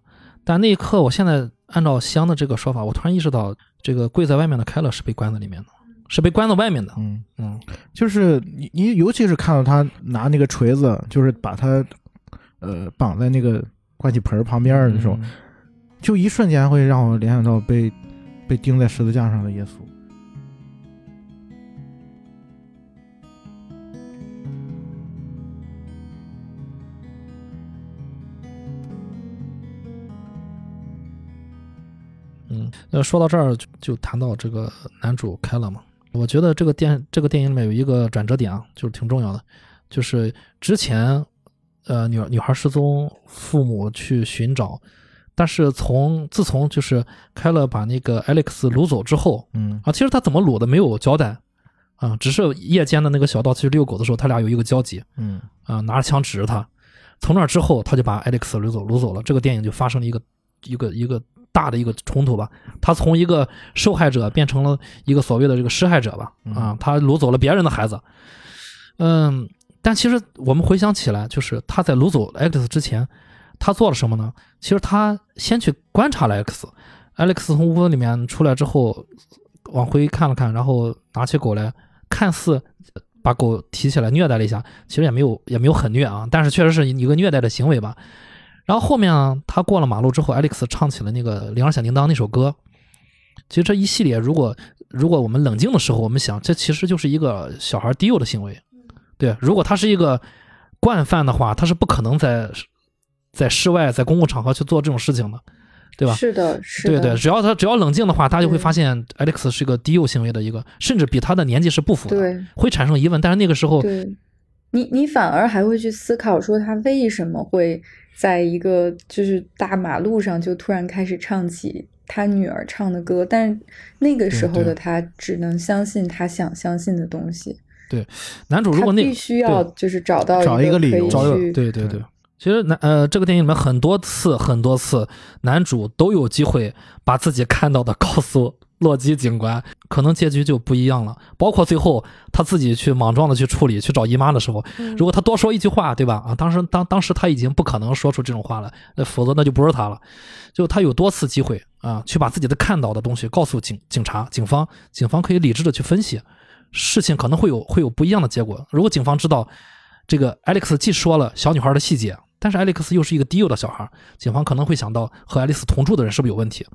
但那一刻，我现在按照香的这个说法，我突然意识到，这个跪在外面的凯勒是被关在里面的，是被关在外面的。嗯，嗯就是你你尤其是看到他拿那个锤子，就是把他呃绑在那个盥洗盆儿旁边儿的时候，嗯就一瞬间会让我联想到被被钉在十字架上的耶稣。嗯，那说到这儿就就谈到这个男主凯勒嘛，我觉得这个电这个电影里面有一个转折点啊，就是挺重要的，就是之前呃女女孩失踪，父母去寻找，但是从自从就是凯勒把那个 Alex 掳走之后嗯。啊，其实他怎么掳的没有交代啊，只是夜间的那个小道去遛狗的时候，他俩有一个交集嗯。啊，拿着枪指着他，从那之后他就把 Alex 掳走掳走了，这个电影就发生了一个一个一个大的一个冲突吧，他从一个受害者变成了一个所谓的这个施害者吧，啊，他掳走了别人的孩子，嗯，但其实我们回想起来，就是他在掳走 Alex 之前，他做了什么呢？其实他先去观察了 Alex，Alex 从屋子里面出来之后，往回看了看，然后拿起狗来，看似把狗提起来虐待了一下，其实也没有也没有很虐啊，但是确实是一个虐待的行为吧。然后后面啊，他过了马路之后，Alex 唱起了那个《铃儿响叮当》那首歌。其实这一系列，如果如果我们冷静的时候，我们想，这其实就是一个小孩低幼的行为。对，如果他是一个惯犯的话，他是不可能在在室外、在公共场合去做这种事情的。对吧？是的，是的，对对，只要他只要冷静的话，大家就会发现 Alex 是一个低幼行为的一个，甚至比他的年纪是不符的，会产生疑问。但是那个时候，对，你你反而还会去思考说他为什么会在一个就是大马路上就突然开始唱起他女儿唱的歌，但那个时候的他只能相信他想相信的东西。对，男主如果那必须要就是找到找一个理由，找对对对。其实男呃，这个电影里面很多次很多次，男主都有机会把自己看到的告诉洛基警官，可能结局就不一样了。包括最后他自己去莽撞的去处理去找姨妈的时候，如果他多说一句话，对吧？啊，当时当当时他已经不可能说出这种话了，那否则那就不是他了。就他有多次机会啊，去把自己的看到的东西告诉警警察、警方，警方可以理智的去分析，事情可能会有会有不一样的结果。如果警方知道这个 Alex 既说了小女孩的细节。但是艾利克斯又是一个低幼的小孩，警方可能会想到和爱丽丝同住的人是不是有问题，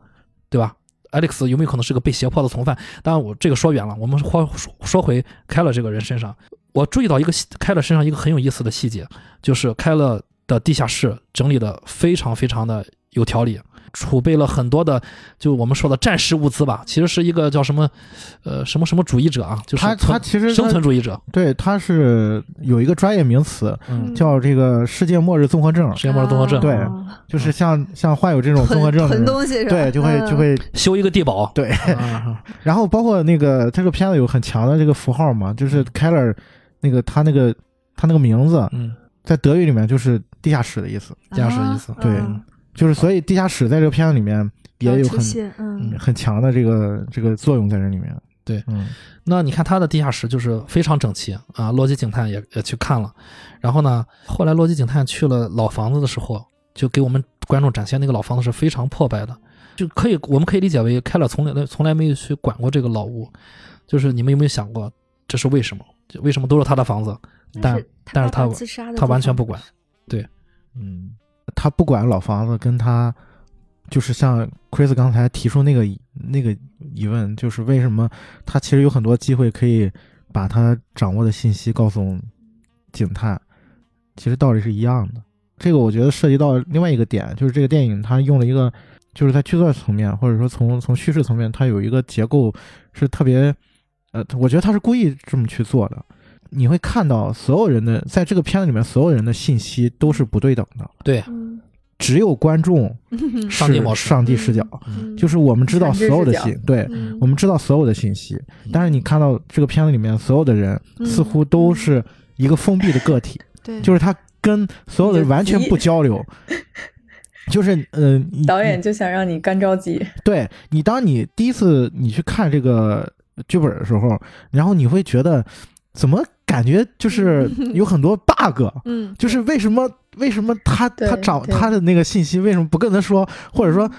对吧？Alex 有没有可能是个被胁迫的从犯？当然，我这个说远了，我们说说回开了这个人身上，我注意到一个开了身上一个很有意思的细节，就是开了的地下室整理的非常非常的有条理。储备了很多的，就我们说的战时物资吧，其实是一个叫什么，呃，什么什么主义者啊，就是他他其实生存主义者，对，他是有一个专业名词，叫这个世界末日综合症，世界末日综合症，对，就是像像患有这种综合症的东西，对，就会就会修一个地堡，对，然后包括那个这个片子有很强的这个符号嘛，就是 Keller 那个他那个他那个名字，在德语里面就是地下室的意思，地下室的意思，对。就是，所以地下室在这个片子里面也有很嗯很强的这个这个作用在这里面。对，嗯，那你看他的地下室就是非常整齐啊。洛基警探也也去看了，然后呢，后来洛基警探去了老房子的时候，就给我们观众展现那个老房子是非常破败的，就可以我们可以理解为开了从来从来没有去管过这个老屋。就是你们有没有想过这是为什么？为什么都是他的房子，但但是他他完全不管。对，嗯。他不管老房子，跟他就是像 Chris 刚才提出那个那个疑问，就是为什么他其实有很多机会可以把他掌握的信息告诉警探，其实道理是一样的。这个我觉得涉及到另外一个点，就是这个电影它用了一个，就是在剧作层面或者说从从叙事层面，它有一个结构是特别，呃，我觉得他是故意这么去做的。你会看到所有人的在这个片子里面，所有人的信息都是不对等的。对，只有观众是上帝视角，就是我们知道所有的信，对，我们知道所有的信息。但是你看到这个片子里面所有的人似乎都是一个封闭的个体，对，就是他跟所有的人完全不交流。就。是嗯，导演就想让你干着急。对你，当你第一次你去看这个剧本的时候，然后你会觉得怎么？感觉就是 有很多 bug，嗯，就是为什么为什么他他找他的那个信息为什么不跟他说，或者说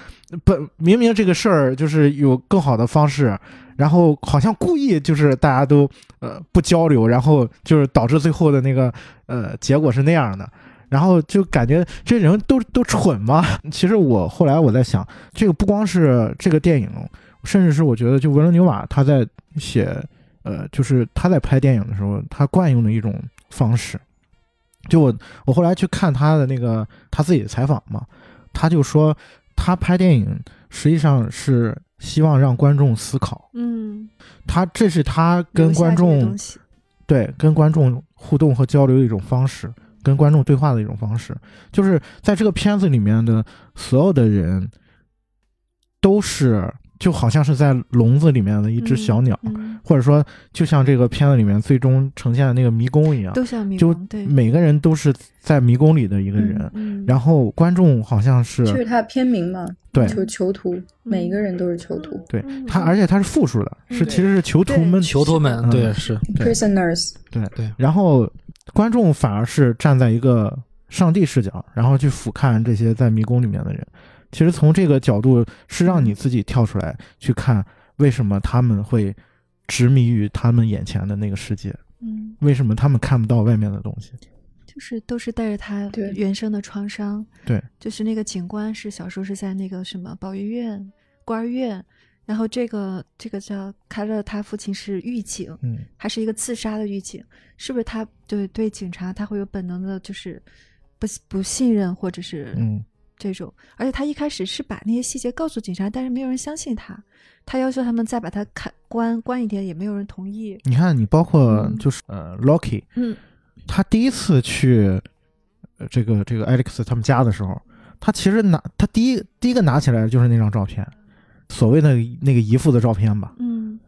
本明明这个事儿就是有更好的方式，然后好像故意就是大家都呃不交流，然后就是导致最后的那个呃结果是那样的，然后就感觉这人都都蠢吗？其实我后来我在想，这个不光是这个电影，甚至是我觉得就维伦纽瓦他在写。呃，就是他在拍电影的时候，他惯用的一种方式。就我，我后来去看他的那个他自己的采访嘛，他就说他拍电影实际上是希望让观众思考。嗯，他这是他跟观众对跟观众互动和交流的一种方式，跟观众对话的一种方式。就是在这个片子里面的所有的人都是。就好像是在笼子里面的一只小鸟，或者说，就像这个片子里面最终呈现的那个迷宫一样，都像迷宫。就每个人都是在迷宫里的一个人，然后观众好像是，就是他片名嘛，对，囚囚徒，每一个人都是囚徒。对他，而且他是复数的，是其实是囚徒们，囚徒们，对，是 prisoners，对对。然后观众反而是站在一个上帝视角，然后去俯瞰这些在迷宫里面的人。其实从这个角度是让你自己跳出来去看，为什么他们会执迷于他们眼前的那个世界？嗯，为什么他们看不到外面的东西？就是都是带着他原生的创伤。对，就是那个警官是小时候是在那个什么保育院、孤儿院，然后这个这个叫凯勒，他父亲是狱警，嗯，还是一个自杀的狱警，是不是？他对对警察他会有本能的，就是不不信任或者是嗯。这种，而且他一开始是把那些细节告诉警察，但是没有人相信他，他要求他们再把他看关关一天，也没有人同意。你看，你包括嗯。就是呃，Loki，嗯。他第一次去呃这个这个 Alex 他们家的时候，他其实拿他第一第一个拿起来的就是那张照片，所谓的那个姨父的照片吧。嗯。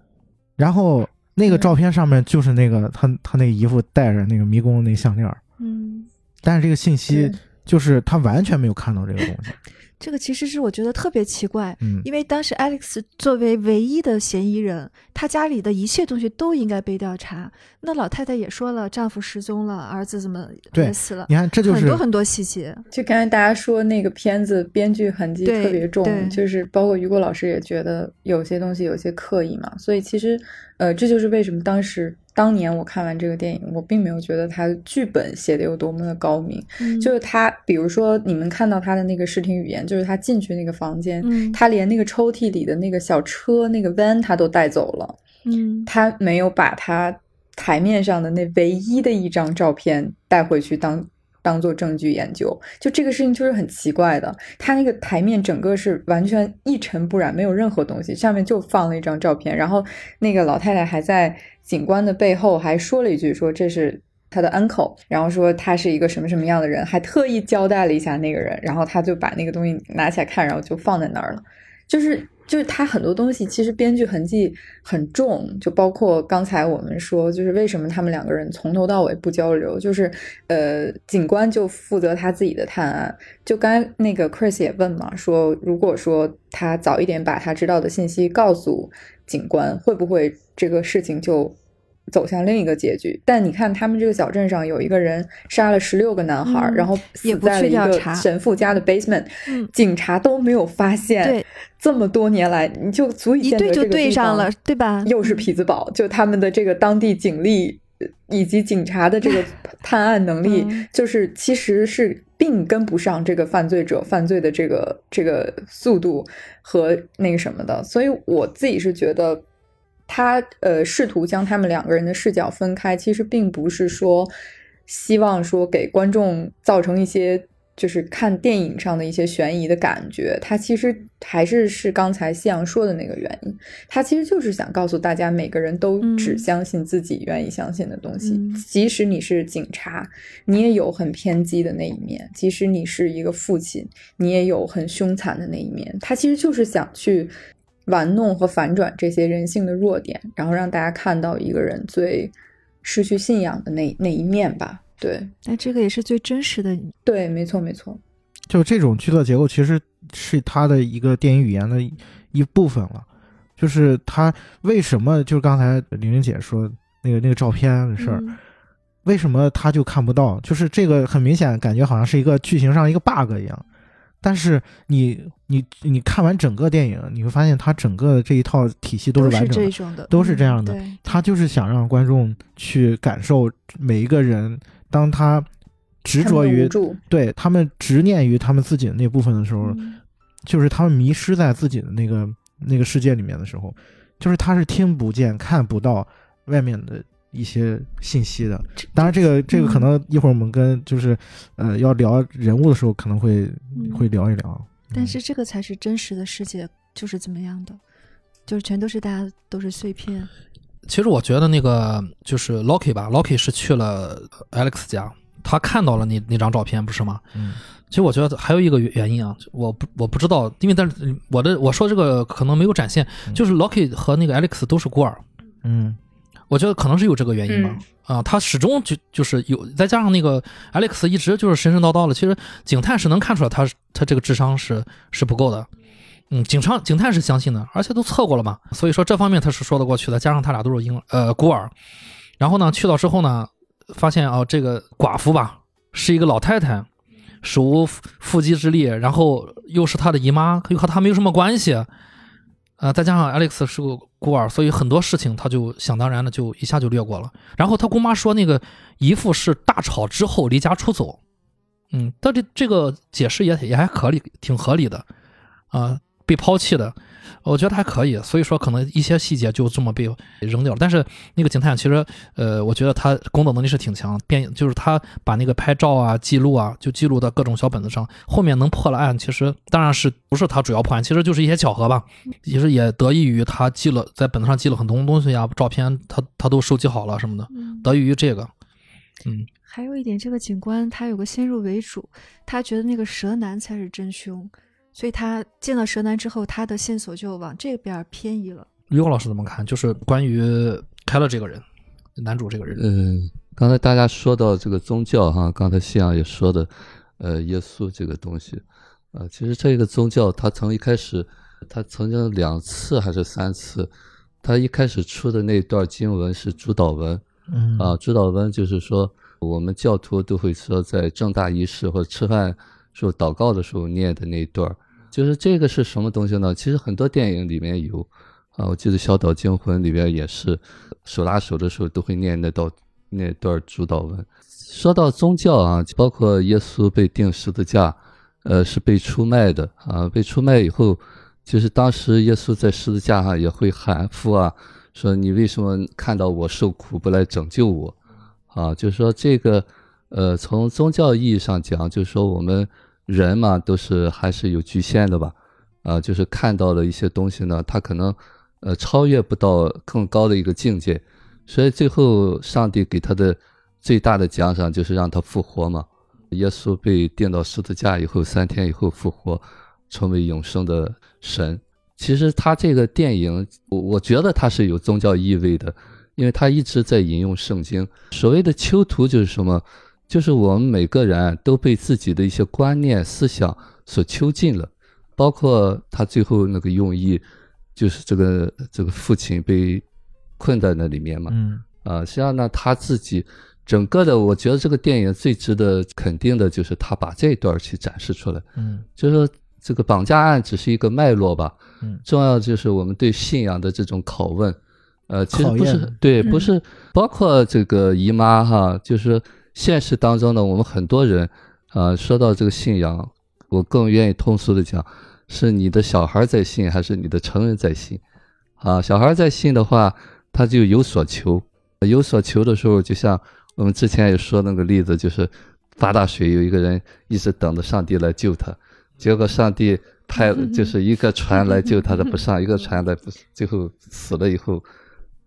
然后那个照片上面就是那个他他那个姨父戴着那个迷宫那项链，嗯，但是这个信息对就是他完全没有看到这个东西。这个其实是我觉得特别奇怪，嗯，因为当时 Alex 作为唯一的嫌疑人，他家里的一切东西都应该被调查。那老太太也说了，丈夫失踪了，儿子怎么对也死了，你看这就是很多很多细节。就刚才大家说那个片子编剧痕迹特别重，就是包括雨果老师也觉得有些东西有些刻意嘛，所以其实呃这就是为什么当时当年我看完这个电影，我并没有觉得他剧本写的有多么的高明，嗯就是他比如说你们看到他的那个视听语言，就是他进去那个房间，嗯他连那个抽屉里的那个小车那个 van 他都带走了。嗯他没有把他台面上的那唯一的一张照片带回去当当做证据研究，就这个事情就是很奇怪的。他那个台面整个是完全一尘不染，没有任何东西，上面就放了一张照片。然后那个老太太还在警官的背后还说了一句，说这是。他的 uncle，然后说他是一个什么什么样的人，还特意交代了一下那个人，然后他就把那个东西拿起来看，然后就放在那儿了。就是就是他很多东西其实编剧痕迹很重，就包括刚才我们说，就是为什么他们两个人从头到尾不交流，就是呃，警官就负责他自己的探案。就刚才那个 Chris 也问嘛，说如果说他早一点把他知道的信息告诉警官，会不会这个事情就？走向另一个结局，但你看，他们这个小镇上有一个人杀了十六个男孩，嗯然后死在了一个神父家的 basement，、嗯，警察都没有发现。对，这么多年来，你就足以一对就见得这个地方对上了，对吧？又是匹兹堡，就他们的这个当地警力呃以及警察的这个 探案能力，嗯就是其实是并跟不上这个犯罪者犯罪的这个这个速度和那个什么的，所以我自己是觉得。他呃试图将他们两个人的视角分开，其实并不是说希望说给观众造成一些就是看电影上的一些悬疑的感觉。他其实还是是刚才夕阳说的那个原因，他其实就是想告诉大家，每个人都只嗯相信自己愿意相信的东西。嗯即使你是警察，你也有很偏激的那一面；即使你是一个父亲，你也有很凶残的那一面。他其实就是想去玩弄和反转这些人性的弱点，然后让大家看到一个人最失去信仰的那那一面吧。对，那这个也是最真实的。对，没错，没错。就这种剧作结构，其实是他的一个电影语言的一一部分了。就是他为什么，就是刚才玲玲姐说那个那个照片的事儿，嗯为什么他就看不到？就是这个很明显，感觉好像是一个剧情上一个 bug 一样。但是你你你看完整个电影，你会发现它整个这一套体系都是完整的，都是这嗯样的对。他就是想让观众去感受每一个人，当他执着于对他们执念于他们自己的那部分的时候，嗯。就是他们迷失在自己的那个那个世界里面的时候，就是他是听不见、看不到外面的一些信息的。当然，这个这个可嗯能一会儿我们跟就是呃要聊人物的时候，可能会嗯会聊一聊。但是这个才是真实的世界，就是怎么样的，就是全都是大家都是碎片。其实我觉得那个就是 Loki 吧，Loki 是去了 Alex 家，他看到了那那张照片，不是吗？嗯其实我觉得还有一个原因啊，我不我不知道，因为但是我的我说这个可能没有展现，就是 Loki 和那个 Alex 都是孤儿，嗯我觉得可能是有这个原因吧。啊，他始终就就是有，再加上那个 Alex 一直就是神神叨叨的，其实警探是能看出来他他这个智商是是不够的。嗯，警察警探是相信的，而且都测过了嘛，所以说这方面他是说得过去的。加上他俩都是婴呃孤儿，然后呢去到之后呢，发现哦这个寡妇吧是一个老太太，手无缚鸡之力，然后又是他的姨妈，又和他没有什么关系。呃，再加上 Alex 是个孤儿，所以很多事情他就想当然的就一下就略过了。然后他姑妈说那个姨父是大吵之后离家出走，嗯，但这这个解释也也还合理，挺合理的，啊、被抛弃的。我觉得还可以，所以说可能一些细节就这么被扔掉了。但是那个警探其实，呃，我觉得他工作能力是挺强，变就是他把那个拍照啊、记录啊，就记录到各种小本子上。后面能破了案，其实当然是不是他主要破案，其实就是一些巧合吧。其实也得益于他记了在本子上记了很多东西啊，照片他他都收集好了什么的，得益于这个。嗯，还有一点，这个警官他有个先入为主，他觉得那个蛇男才是真凶。所以他进了蛇男之后，他的线索就往这边偏移了。于老师怎么看？就是关于开了这个人，男主这个人。嗯，刚才大家说到这个宗教哈，刚才信仰也说的，呃，耶稣这个东西，呃，其实这个宗教他从一开始，他曾经两次还是三次，他一开始出的那段经文是主导文，嗯啊，主导文就是说我们教徒都会说在正大仪式或者吃饭时候祷告的时候念的那一段。就是这个是什么东西呢？其实很多电影里面有，啊，我记得《小岛惊魂》里边也是，手拉手的时候都会念那道那段主导文。说到宗教啊，包括耶稣被钉十字架，呃，是被出卖的啊。被出卖以后，就是当时耶稣在十字架上也会喊父啊，说你为什么看到我受苦不来拯救我？啊，就是说这个，呃，从宗教意义上讲，就是说我们。人嘛，都是还是有局限的吧，啊，就是看到了一些东西呢，他可能呃超越不到更高的一个境界，所以最后上帝给他的最大的奖赏就是让他复活嘛。耶稣被钉到十字架以后，三天以后复活，成为永生的神。其实他这个电影，我我觉得他是有宗教意味的，因为他一直在引用圣经。所谓的囚徒就是什么？就是我们每个人都被自己的一些观念、思想所囚禁了，包括他最后那个用意，就是这个这个父亲被困在那里面嘛。嗯。啊，实际上呢，他自己整个的，我觉得这个电影最值得肯定的就是他把这一段去展示出来。嗯。就是说，这个绑架案只是一个脉络吧。嗯。重要就是我们对信仰的这种拷问。呃，其实不是对，不是包括这个姨妈哈，就是。现实当中呢，我们很多人，啊，说到这个信仰，我更愿意通俗的讲，是你的小孩在信，还是你的成人在信？啊，小孩在信的话，他就有所求，有所求的时候，就像我们之前也说那个例子，就是发大水，有一个人一直等着上帝来救他，结果上帝派 就是一个船来救他的不上，一个船来不，最后死了以后，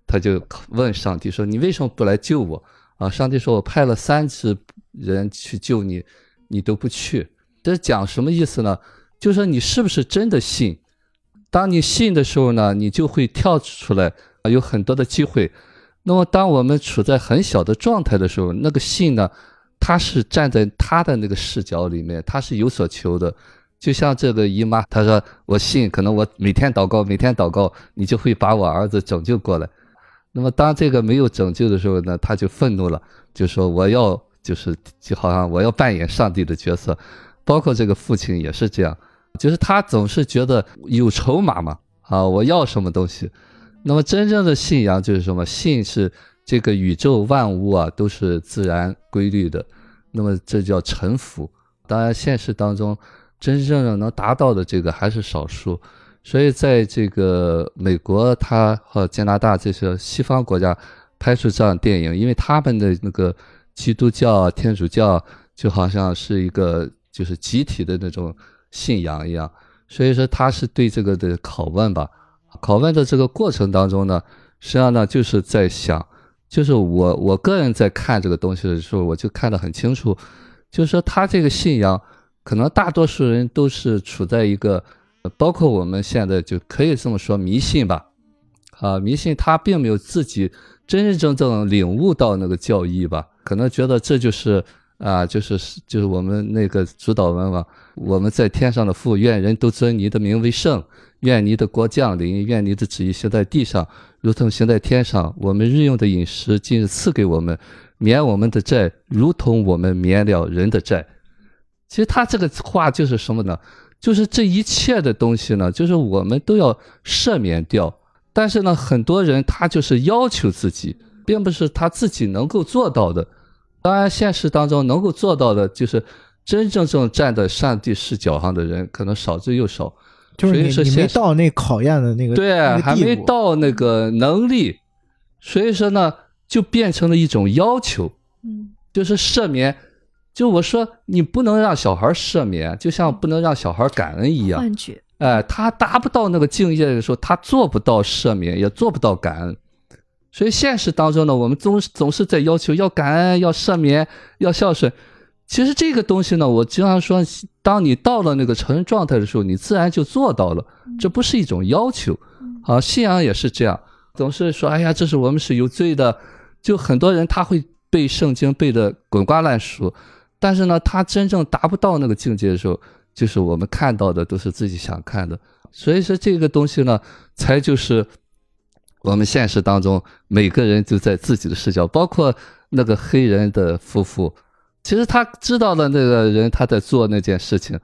他就问上帝说：“你为什么不来救我？”啊！上帝说：“我派了三次人去救你，你都不去。”这讲什么意思呢？就说你是不是真的信？当你信的时候呢，你就会跳出来啊，有很多的机会。那么，当我们处在很小的状态的时候，那个信呢，他是站在他的那个视角里面，他是有所求的。就像这个姨妈，她说：“我信，可能我每天祷告，每天祷告，你就会把我儿子拯救过来。”那么当这个没有拯救的时候呢，他就愤怒了，就说我要就是就好像我要扮演上帝的角色，包括这个父亲也是这样，就是他总是觉得有筹码嘛，啊，我要什么东西。那么真正的信仰就是什么？信是这个宇宙万物啊都是自然规律的，那么这叫臣服。当然现实当中真正的能达到的这个还是少数。所以，在这个美国，他和加拿大这些西方国家拍出这样电影，因为他们的那个基督教、天主教就好像是一个就是集体的那种信仰一样，所以说他是对这个的拷问吧。拷问的这个过程当中呢，实际上呢就是在想，就是我我个人在看这个东西的时候，我就看得很清楚，就是说他这个信仰，可能大多数人都是处在一个。包括我们现在就可以这么说，迷信吧，啊，迷信他并没有自己真真正正领悟到那个教义吧，可能觉得这就是啊，就是就是我们那个主导文嘛，我们在天上的父，愿人都尊你的名为圣，愿你的国降临，愿你的旨意行在地上，如同行在天上。我们日用的饮食今日赐给我们，免我们的债，如同我们免了人的债。其实他这个话就是什么呢？就是这一切的东西呢，就是我们都要赦免掉。但是呢，很多人他就是要求自己，并不是他自己能够做到的。当然，现实当中能够做到的，就是真真正正站在上帝视角上的人，可能少之又少。就是你所以说现实你没到那考验的那个对，那个还没到那个能力，所以说呢，就变成了一种要求，嗯就是赦免。就我说，你不能让小孩赦免，就像不能让小孩感恩一样。幻觉，哎，他达不到那个境界的时候，他做不到赦免，也做不到感恩。所以现实当中呢，我们总总是在要求要感恩、要赦免、要孝顺。其实这个东西呢，我经常说，当你到了那个成人状态的时候，你自然就做到了，这不是一种要求。啊，信仰也是这样，总是说，哎呀，这是我们是有罪的。就很多人他会背圣经背得滚瓜烂熟，但是呢，他真正达不到那个境界的时候，就是我们看到的都是自己想看的。所以说这个东西呢，才就是我们现实当中每个人就在自己的视角，包括那个黑人的夫妇，其实他知道了那个人他在做那件事情，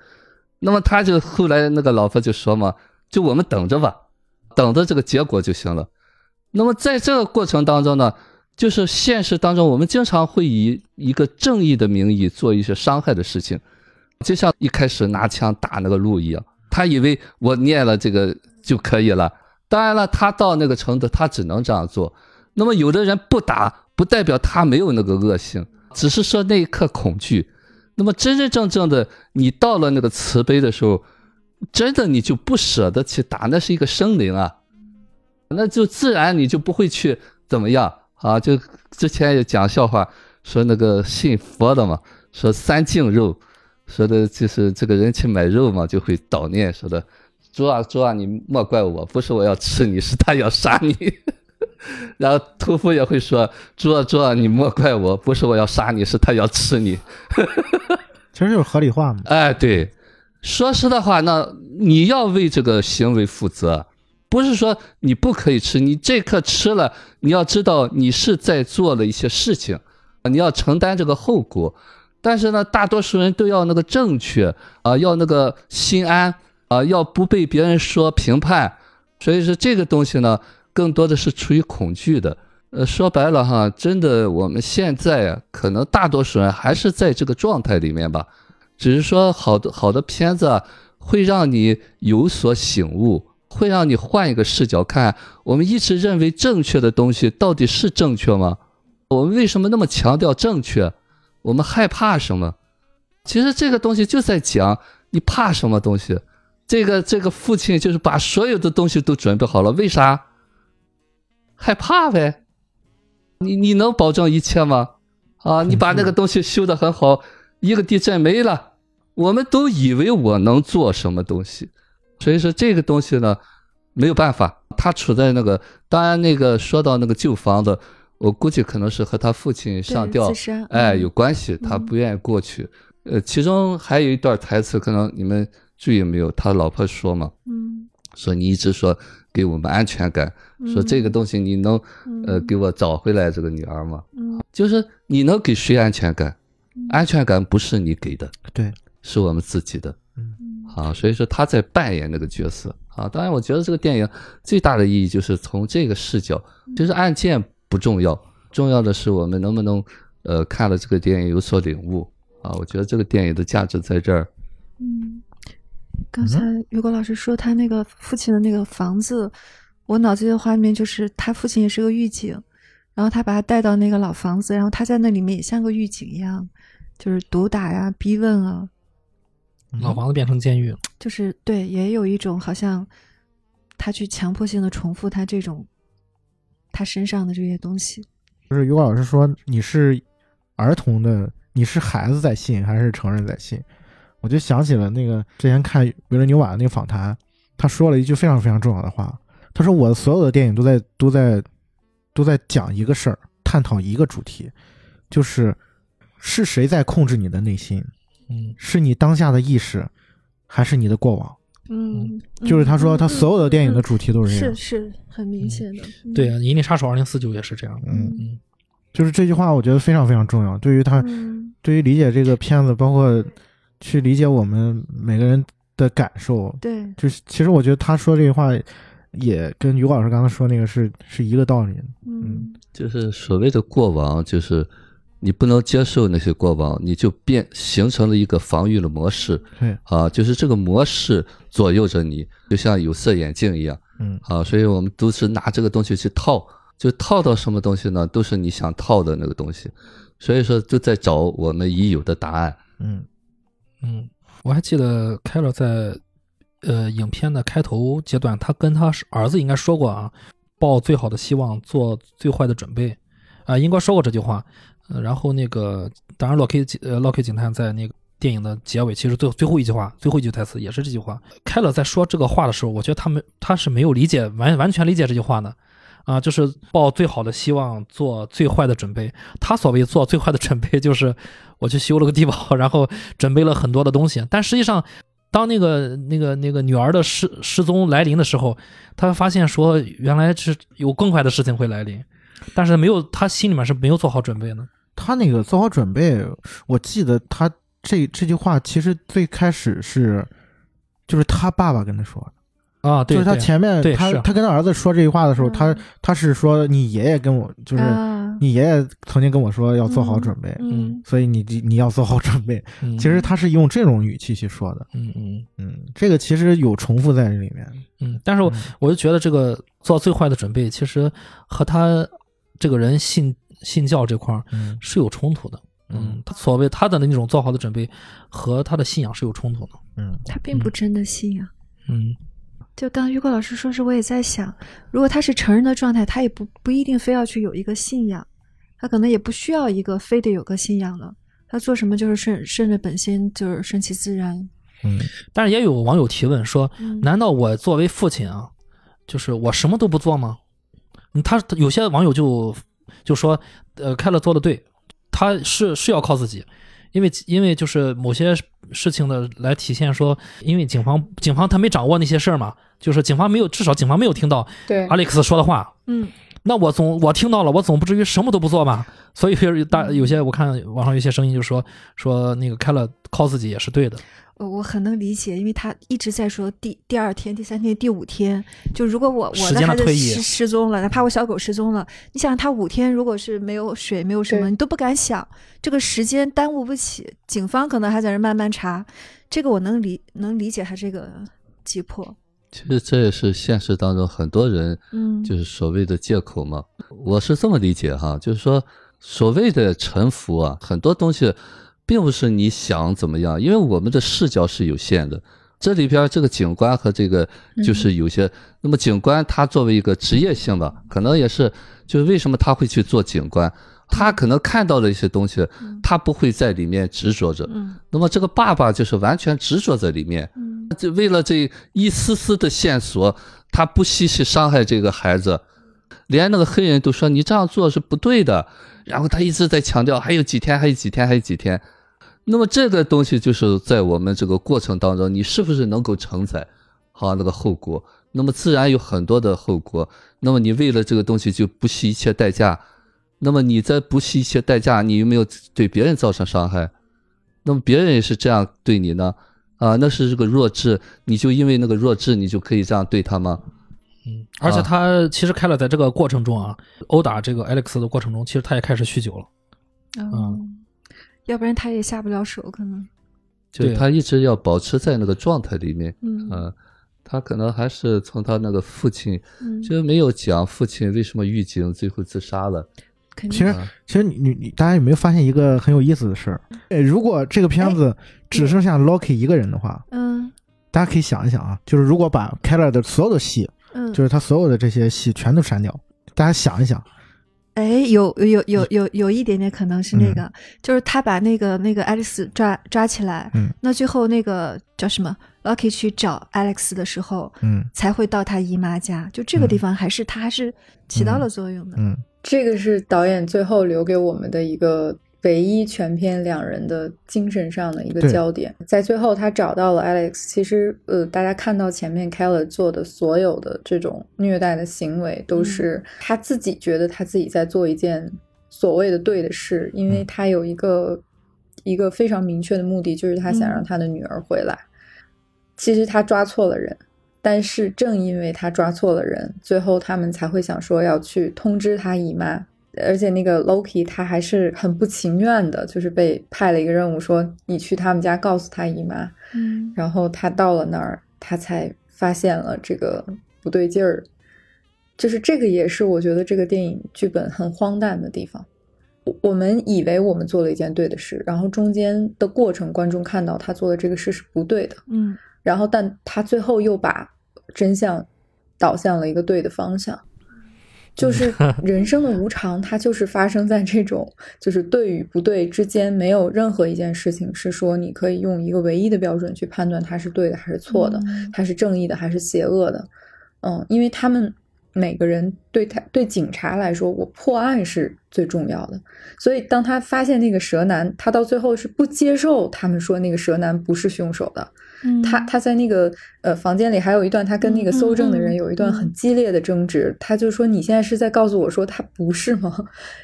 那么他就后来那个老婆就说嘛，就我们等着吧，等着这个结果就行了。那么在这个过程当中呢，就是现实当中我们经常会以一个正义的名义做一些伤害的事情，就像一开始拿枪打那个鹿一样，他以为我念了这个就可以了。当然了，他到那个程度，他只能这样做。那么有的人不打，不代表他没有那个恶性，只是说那一刻恐惧。那么真真正正的，你到了那个慈悲的时候，真的你就不舍得去打，那是一个生灵啊，那就自然你就不会去怎么样啊。就之前也讲笑话，说那个信佛的嘛，说三净肉，说的就是这个人去买肉嘛，就会悼念说的。猪啊，猪啊，你莫怪我，不是我要吃你，是他要杀你。然后屠夫也会说：“猪啊，猪啊，你莫怪我，不是我要杀你，是他要吃你。其实就是合理化嘛”。哎，对，说实的话，那你要为这个行为负责，不是说你不可以吃，你这刻吃了，你要知道你是在做了一些事情，你要承担这个后果。但是呢，大多数人都要那个正确啊，要那个心安。啊，要不被别人说评判，所以说这个东西呢，更多的是出于恐惧的。呃，说白了哈，真的我们现在，可能大多数人还是在这个状态里面吧。只是说好的好的片子，会让你有所醒悟，会让你换一个视角看。我们一直认为正确的东西到底是正确吗？我们为什么那么强调正确？我们害怕什么？其实这个东西就在讲你怕什么东西。这个这个父亲就是把所有的东西都准备好了，为啥？害怕呗。你你能保证一切吗？啊，你把那个东西修得很好，一个地震没了，我们都以为我能做什么东西，所以说这个东西呢没有办法，他处在那个，当然那个说到那个旧房子，我估计可能是和他父亲上吊，哎有关系，他不愿意过去。呃，其中还有一段台词，可能你们。注意没有？他老婆说嘛，嗯，说你一直说给我们安全感，说这个东西你能呃给我找回来这个女儿吗？嗯，就是你能给谁安全感？安全感不是你给的，对，是我们自己的。嗯，好，所以说他在扮演那个角色啊。当然，我觉得这个电影最大的意义就是从这个视角，其实案件不重要，重要的是我们能不能呃看了这个电影有所领悟啊。我觉得这个电影的价值在这儿。嗯。刚才雨果老师说他那个父亲的那个房子，我脑子里的画面就是他父亲也是个狱警，然后他把他带到那个老房子，然后他在那里面也像个狱警一样，就是毒打呀、逼问啊。老房子变成监狱了，就是对，也有一种好像他去强迫性的重复他这种他身上的这些东西。就是于果老师说你是儿童的，你是孩子在信还是成人在信？我就想起了那个之前看维伦纽瓦的那个访谈，他说了一句非常非常重要的话。他说：“我所有的电影都在都在都在讲一个事儿，探讨一个主题，就是是谁在控制你的内心？嗯，是你当下的意识，还是你的过往？嗯，就是他说他所有的电影的主题都是这样，是是很明显的。对啊，《银翼杀手二零四九》也是这样。嗯嗯，就是这句话，我觉得非常非常重要，对于他对于理解这个片子，包括。去理解我们每个人的感受，对，就是其实我觉得他说这句话，也跟于老师刚才说那个是是一个道理。嗯，就是所谓的过往，就是你不能接受那些过往，你就变形成了一个防御的模式。对啊，就是这个模式左右着你，就像有色眼镜一样。嗯啊，所以我们都是拿这个东西去套，就套到什么东西呢？都是你想套的那个东西。所以说，就在找我们已有的答案。嗯嗯，我还记得凯勒在呃影片的开头阶段，他跟他儿子应该说过啊，抱最好的希望，做最坏的准备啊，应该说过这句话。然后那个，当然洛克呃洛克警探在那个电影的结尾，其实最最后一句话，最后一句台词也是这句话。开了在说这个话的时候，我觉得他们他是没有理解完完全理解这句话的。啊，就是抱最好的希望，做最坏的准备。他所谓做最坏的准备，就是我去修了个地堡，然后准备了很多的东西。但实际上，当那个那个那个女儿的失失踪来临的时候，他发现说，原来是有更坏的事情会来临，但是没有，他心里面是没有做好准备的。他那个做好准备，我记得他这这句话其实最开始是，就是他爸爸跟他说的。啊，就是他前面他他跟他儿子说这句话的时候，他他是说你爷爷跟我就是你爷爷曾经跟我说要做好准备，嗯，所以你你要做好准备。其实他是用这种语气去说的，嗯嗯。嗯，这个其实有重复在这里面，嗯，但是我我就觉得这个做最坏的准备，其实和他这个人信信教这块儿是有冲突的，嗯，他所谓他的那种做好的准备和他的信仰是有冲突的，嗯，他并不真的信仰，嗯。就刚刚于果老师说是，我也在想，如果他是成人的状态，他也不不一定非要去有一个信仰，他可能也不需要一个非得有个信仰了，他做什么就是顺顺着本心，就是顺其自然。嗯，但是也有网友提问说，嗯难道我作为父亲啊，就是我什么都不做吗？嗯他有些网友就就说，呃，开了做的对，他是是要靠自己。因为因为就是某些事情的来体现说，因为警方警方他没掌握那些事儿嘛，就是警方没有至少警方没有听到对 Alex 说的话，嗯，那我总我听到了，我总不至于什么都不做吧？所以大有些我看网上有些声音就说说那个开了靠自己也是对的。我我很能理解，因为他一直在说第第二天、第三天、第五天，就如果我我的孩子失失踪了，哪怕我小狗失踪了，你想他五天如果是没有水、没有什么，你都不敢想，这个时间耽误不起，警方可能还在那慢慢查，这个我能理能理解他这个急迫。其实这也是现实当中很多人，嗯，就是所谓的借口嘛。我是这么理解哈，就是说所谓的臣服啊，很多东西。并不是你想怎么样，因为我们的视角是有限的。这里边这个警官和这个就是有些，那么警官他作为一个职业性的，可能也是，就是为什么他会去做警官，他可能看到了一些东西，他不会在里面执着着。那么这个爸爸就是完全执着在里面，就为了这一丝丝的线索，他不惜去伤害这个孩子，连那个黑人都说你这样做是不对的，然后他一直在强调还有几天，还有几天，还有几天。那么这个东西就是在我们这个过程当中，你是不是能够承载好那个后果？那么自然有很多的后果。那么你为了这个东西就不惜一切代价。那么你在不惜一切代价，你有没有对别人造成伤害？那么别人也是这样对你呢？啊，那是这个弱智，你就因为那个弱智，你就可以这样对他吗？嗯，而且他其实开了，在这个过程中啊，殴打这个 Alex 的过程中，其实他也开始酗酒了。嗯。要不然他也下不了手，可能。就他一直要保持在那个状态里面，嗯，呃，他可能还是从他那个父亲，嗯，就没有讲父亲为什么狱警最后自杀了。其实，其实你你你，大家有没有发现一个很有意思的事儿？如果这个片子只剩下 Loki 一个人的话，嗯，大家可以想一想啊，就是如果把 Keller 的所有的戏，嗯，就是他所有的这些戏全都删掉，大家想一想。哎，有有有有有一点点可能是那个，就是他把那个那个 Alex 抓抓起来，嗯，那最后那个叫什么 Lucky 去找 Alex 的时候，嗯，才会到他姨妈家，就这个地方还是他还是起到了作用的，嗯，这个是导演最后留给我们的一个。唯一全篇两人的精神上的一个焦点，在最后他找到了 Alex。其实，呃，大家看到前面 Keller 做的所有的这种虐待的行为，都是他自己觉得他自己在做一件所谓的对的事，因为他有一个一个非常明确的目的，就是他想让他的女儿回来。其实他抓错了人，但是正因为他抓错了人，最后他们才会想说要去通知他姨妈。而且那个 Loki 他还是很不情愿的，就是被派了一个任务，说你去他们家告诉他姨妈。嗯，然后他到了那儿，他才发现了这个不对劲儿。就是这个也是我觉得这个电影剧本很荒诞的地方。我我们以为我们做了一件对的事，然后中间的过程，观众看到他做的这个事是不对的。嗯，然后但他最后又把真相导向了一个对的方向。就是 人生的无常，它就是发生在这种就是对与不对之间，没有任何一件事情是说你可以用一个唯一的标准去判断它是对的还是错的，它是正义的还是邪恶的。嗯，因为他们每个人对他对警察来说，我破案是最重要的。所以当他发现那个蛇男，他到最后是不接受他们说那个蛇男不是凶手的。他他在那个呃房间里还有一段，他跟那个搜证的人有一段很激烈的争执。他就说：“你现在是在告诉我说他不是吗？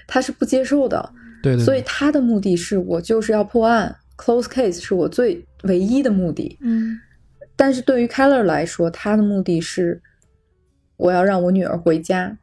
他是不接受的。”对对。所以他的目的是我就是要破案，close case 是我最唯一的目的。嗯。但是对于 Keller 来说，他的目的是我要让我女儿回家，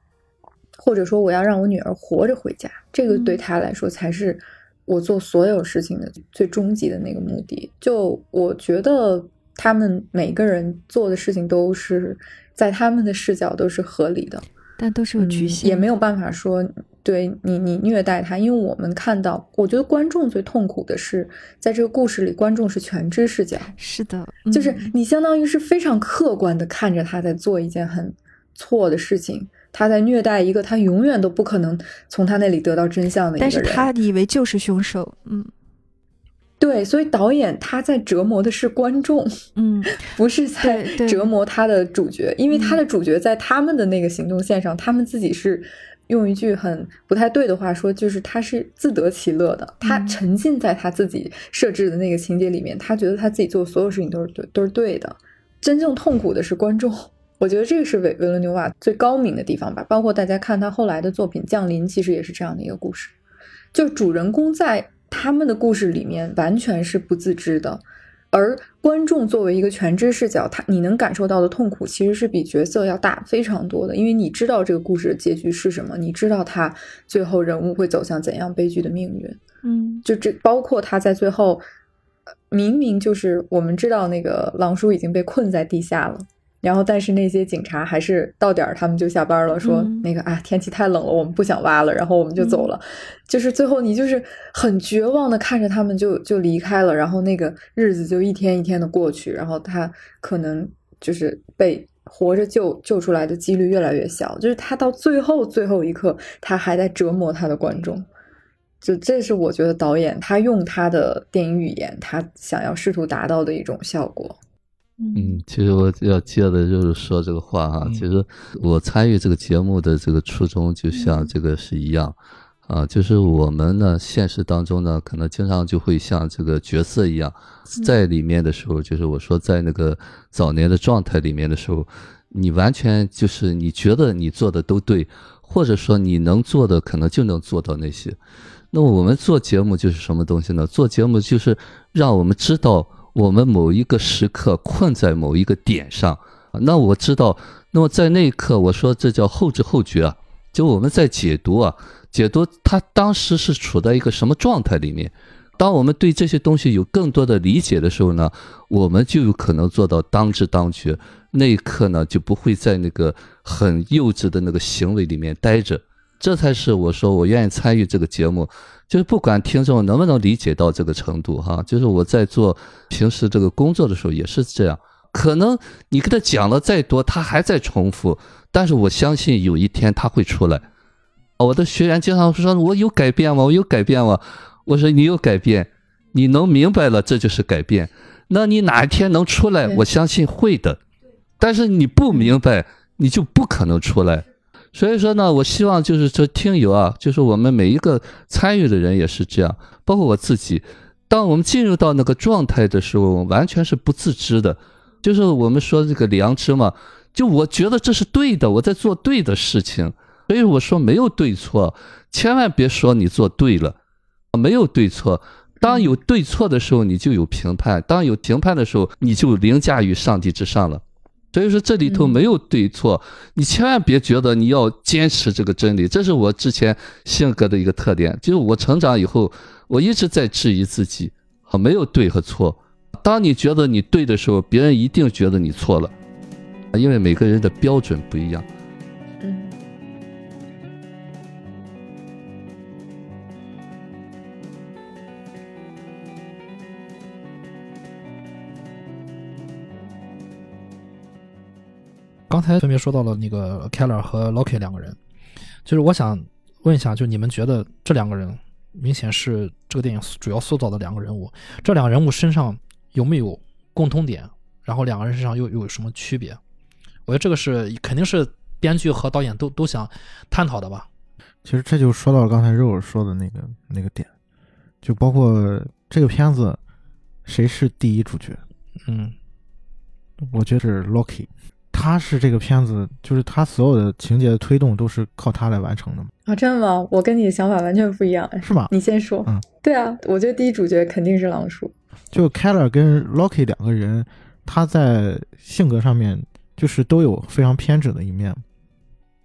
或者说我要让我女儿活着回家。这个对他来说才是。我做所有事情的最终极的那个目的，就我觉得他们每个人做的事情都是在他们的视角都是合理的，但都是有局限，也没有办法说对你你虐待他，因为我们看到，我觉得观众最痛苦的是在这个故事里，观众是全知视角，是的，就是你相当于是非常客观的看着他在做一件很错的事情。他在虐待一个他永远都不可能从他那里得到真相的一个人，但是他以为就是凶手，嗯，对，所以导演他在折磨的是观众，嗯，不是在折磨他的主角，因为他的主角在他们的那个行动线上，他们自己是用一句很不太对的话说，就是他是自得其乐的，他沉浸在他自己设置的那个情节里面，他觉得他自己做所有事情都是对，都是对的，真正痛苦的是观众。我觉得这个是维维伦纽瓦最高明的地方吧，包括大家看他后来的作品《降临》，其实也是这样的一个故事，就主人公在他们的故事里面完全是不自知的，而观众作为一个全知视角，他你能感受到的痛苦其实是比角色要大非常多的，因为你知道这个故事的结局是什么，你知道他最后人物会走向怎样悲剧的命运，嗯，就这包括他在最后，明明就是我们知道那个狼叔已经被困在地下了。然后，但是那些警察还是到点儿，他们就下班了，说那个啊，天气太冷了，我们不想挖了，然后我们就走了。就是最后，你就是很绝望的看着他们就就离开了，然后那个日子就一天一天的过去，然后他可能就是被活着救救出来的几率越来越小。就是他到最后最后一刻，他还在折磨他的观众。就这是我觉得导演他用他的电影语言，他想要试图达到的一种效果。嗯，其实我要接的就是说这个话哈。其实我参与这个节目的这个初衷，就像这个是一样，啊，就是我们呢现实当中呢，可能经常就会像这个角色一样，在里面的时候，就是我说在那个早年的状态里面的时候，你完全就是你觉得你做的都对，或者说你能做的可能就能做到那些。那么我们做节目就是什么东西呢？做节目就是让我们知道。我们某一个时刻困在某一个点上，那我知道，那么在那一刻，我说这叫后知后觉啊，就我们在解读啊，解读他当时是处在一个什么状态里面。当我们对这些东西有更多的理解的时候呢，我们就有可能做到当知当觉。那一刻呢，就不会在那个很幼稚的那个行为里面待着。这才是我说我愿意参与这个节目。就是不管听众能不能理解到这个程度哈，就是我在做平时这个工作的时候也是这样。可能你跟他讲了再多，他还在重复，但是我相信有一天他会出来。我的学员经常说：“我有改变吗？我有改变吗？”我说：“你有改变，你能明白了，这就是改变。那你哪一天能出来？我相信会的。但是你不明白，你就不可能出来。”所以说呢，我希望就是说听友啊，就是我们每一个参与的人也是这样，包括我自己。当我们进入到那个状态的时候，完全是不自知的。就是我们说这个良知嘛，就我觉得这是对的，我在做对的事情。所以我说没有对错，千万别说你做对了，没有对错。当有对错的时候，你就有评判；当有评判的时候，你就凌驾于上帝之上了。所以说这里头没有对错，你千万别觉得你要坚持这个真理，这是我之前性格的一个特点。就是我成长以后，我一直在质疑自己，啊，没有对和错。当你觉得你对的时候，别人一定觉得你错了，因为每个人的标准不一样。刚才分别说到了那个 Keller 和 Loki 两个人，就是我想问一下，就你们觉得这两个人明显是这个电影主要塑造的两个人物，这两个人物身上有没有共通点？然后两个人身上又又有什么区别？我觉得这个是肯定是编剧和导演都都想探讨的吧。其实这就说到了刚才肉肉说的那个那个点，就包括这个片子谁是第一主角？嗯，我觉得是 Loki。他是这个片子，就是他所有的情节的推动都是靠他来完成的吗？啊，真的吗？我跟你的想法完全不一样，是吗？你先说。嗯，对啊，我觉得第一主角肯定是狼叔。就 Keller 跟 Loki 两个人，他在性格上面就是都有非常偏执的一面，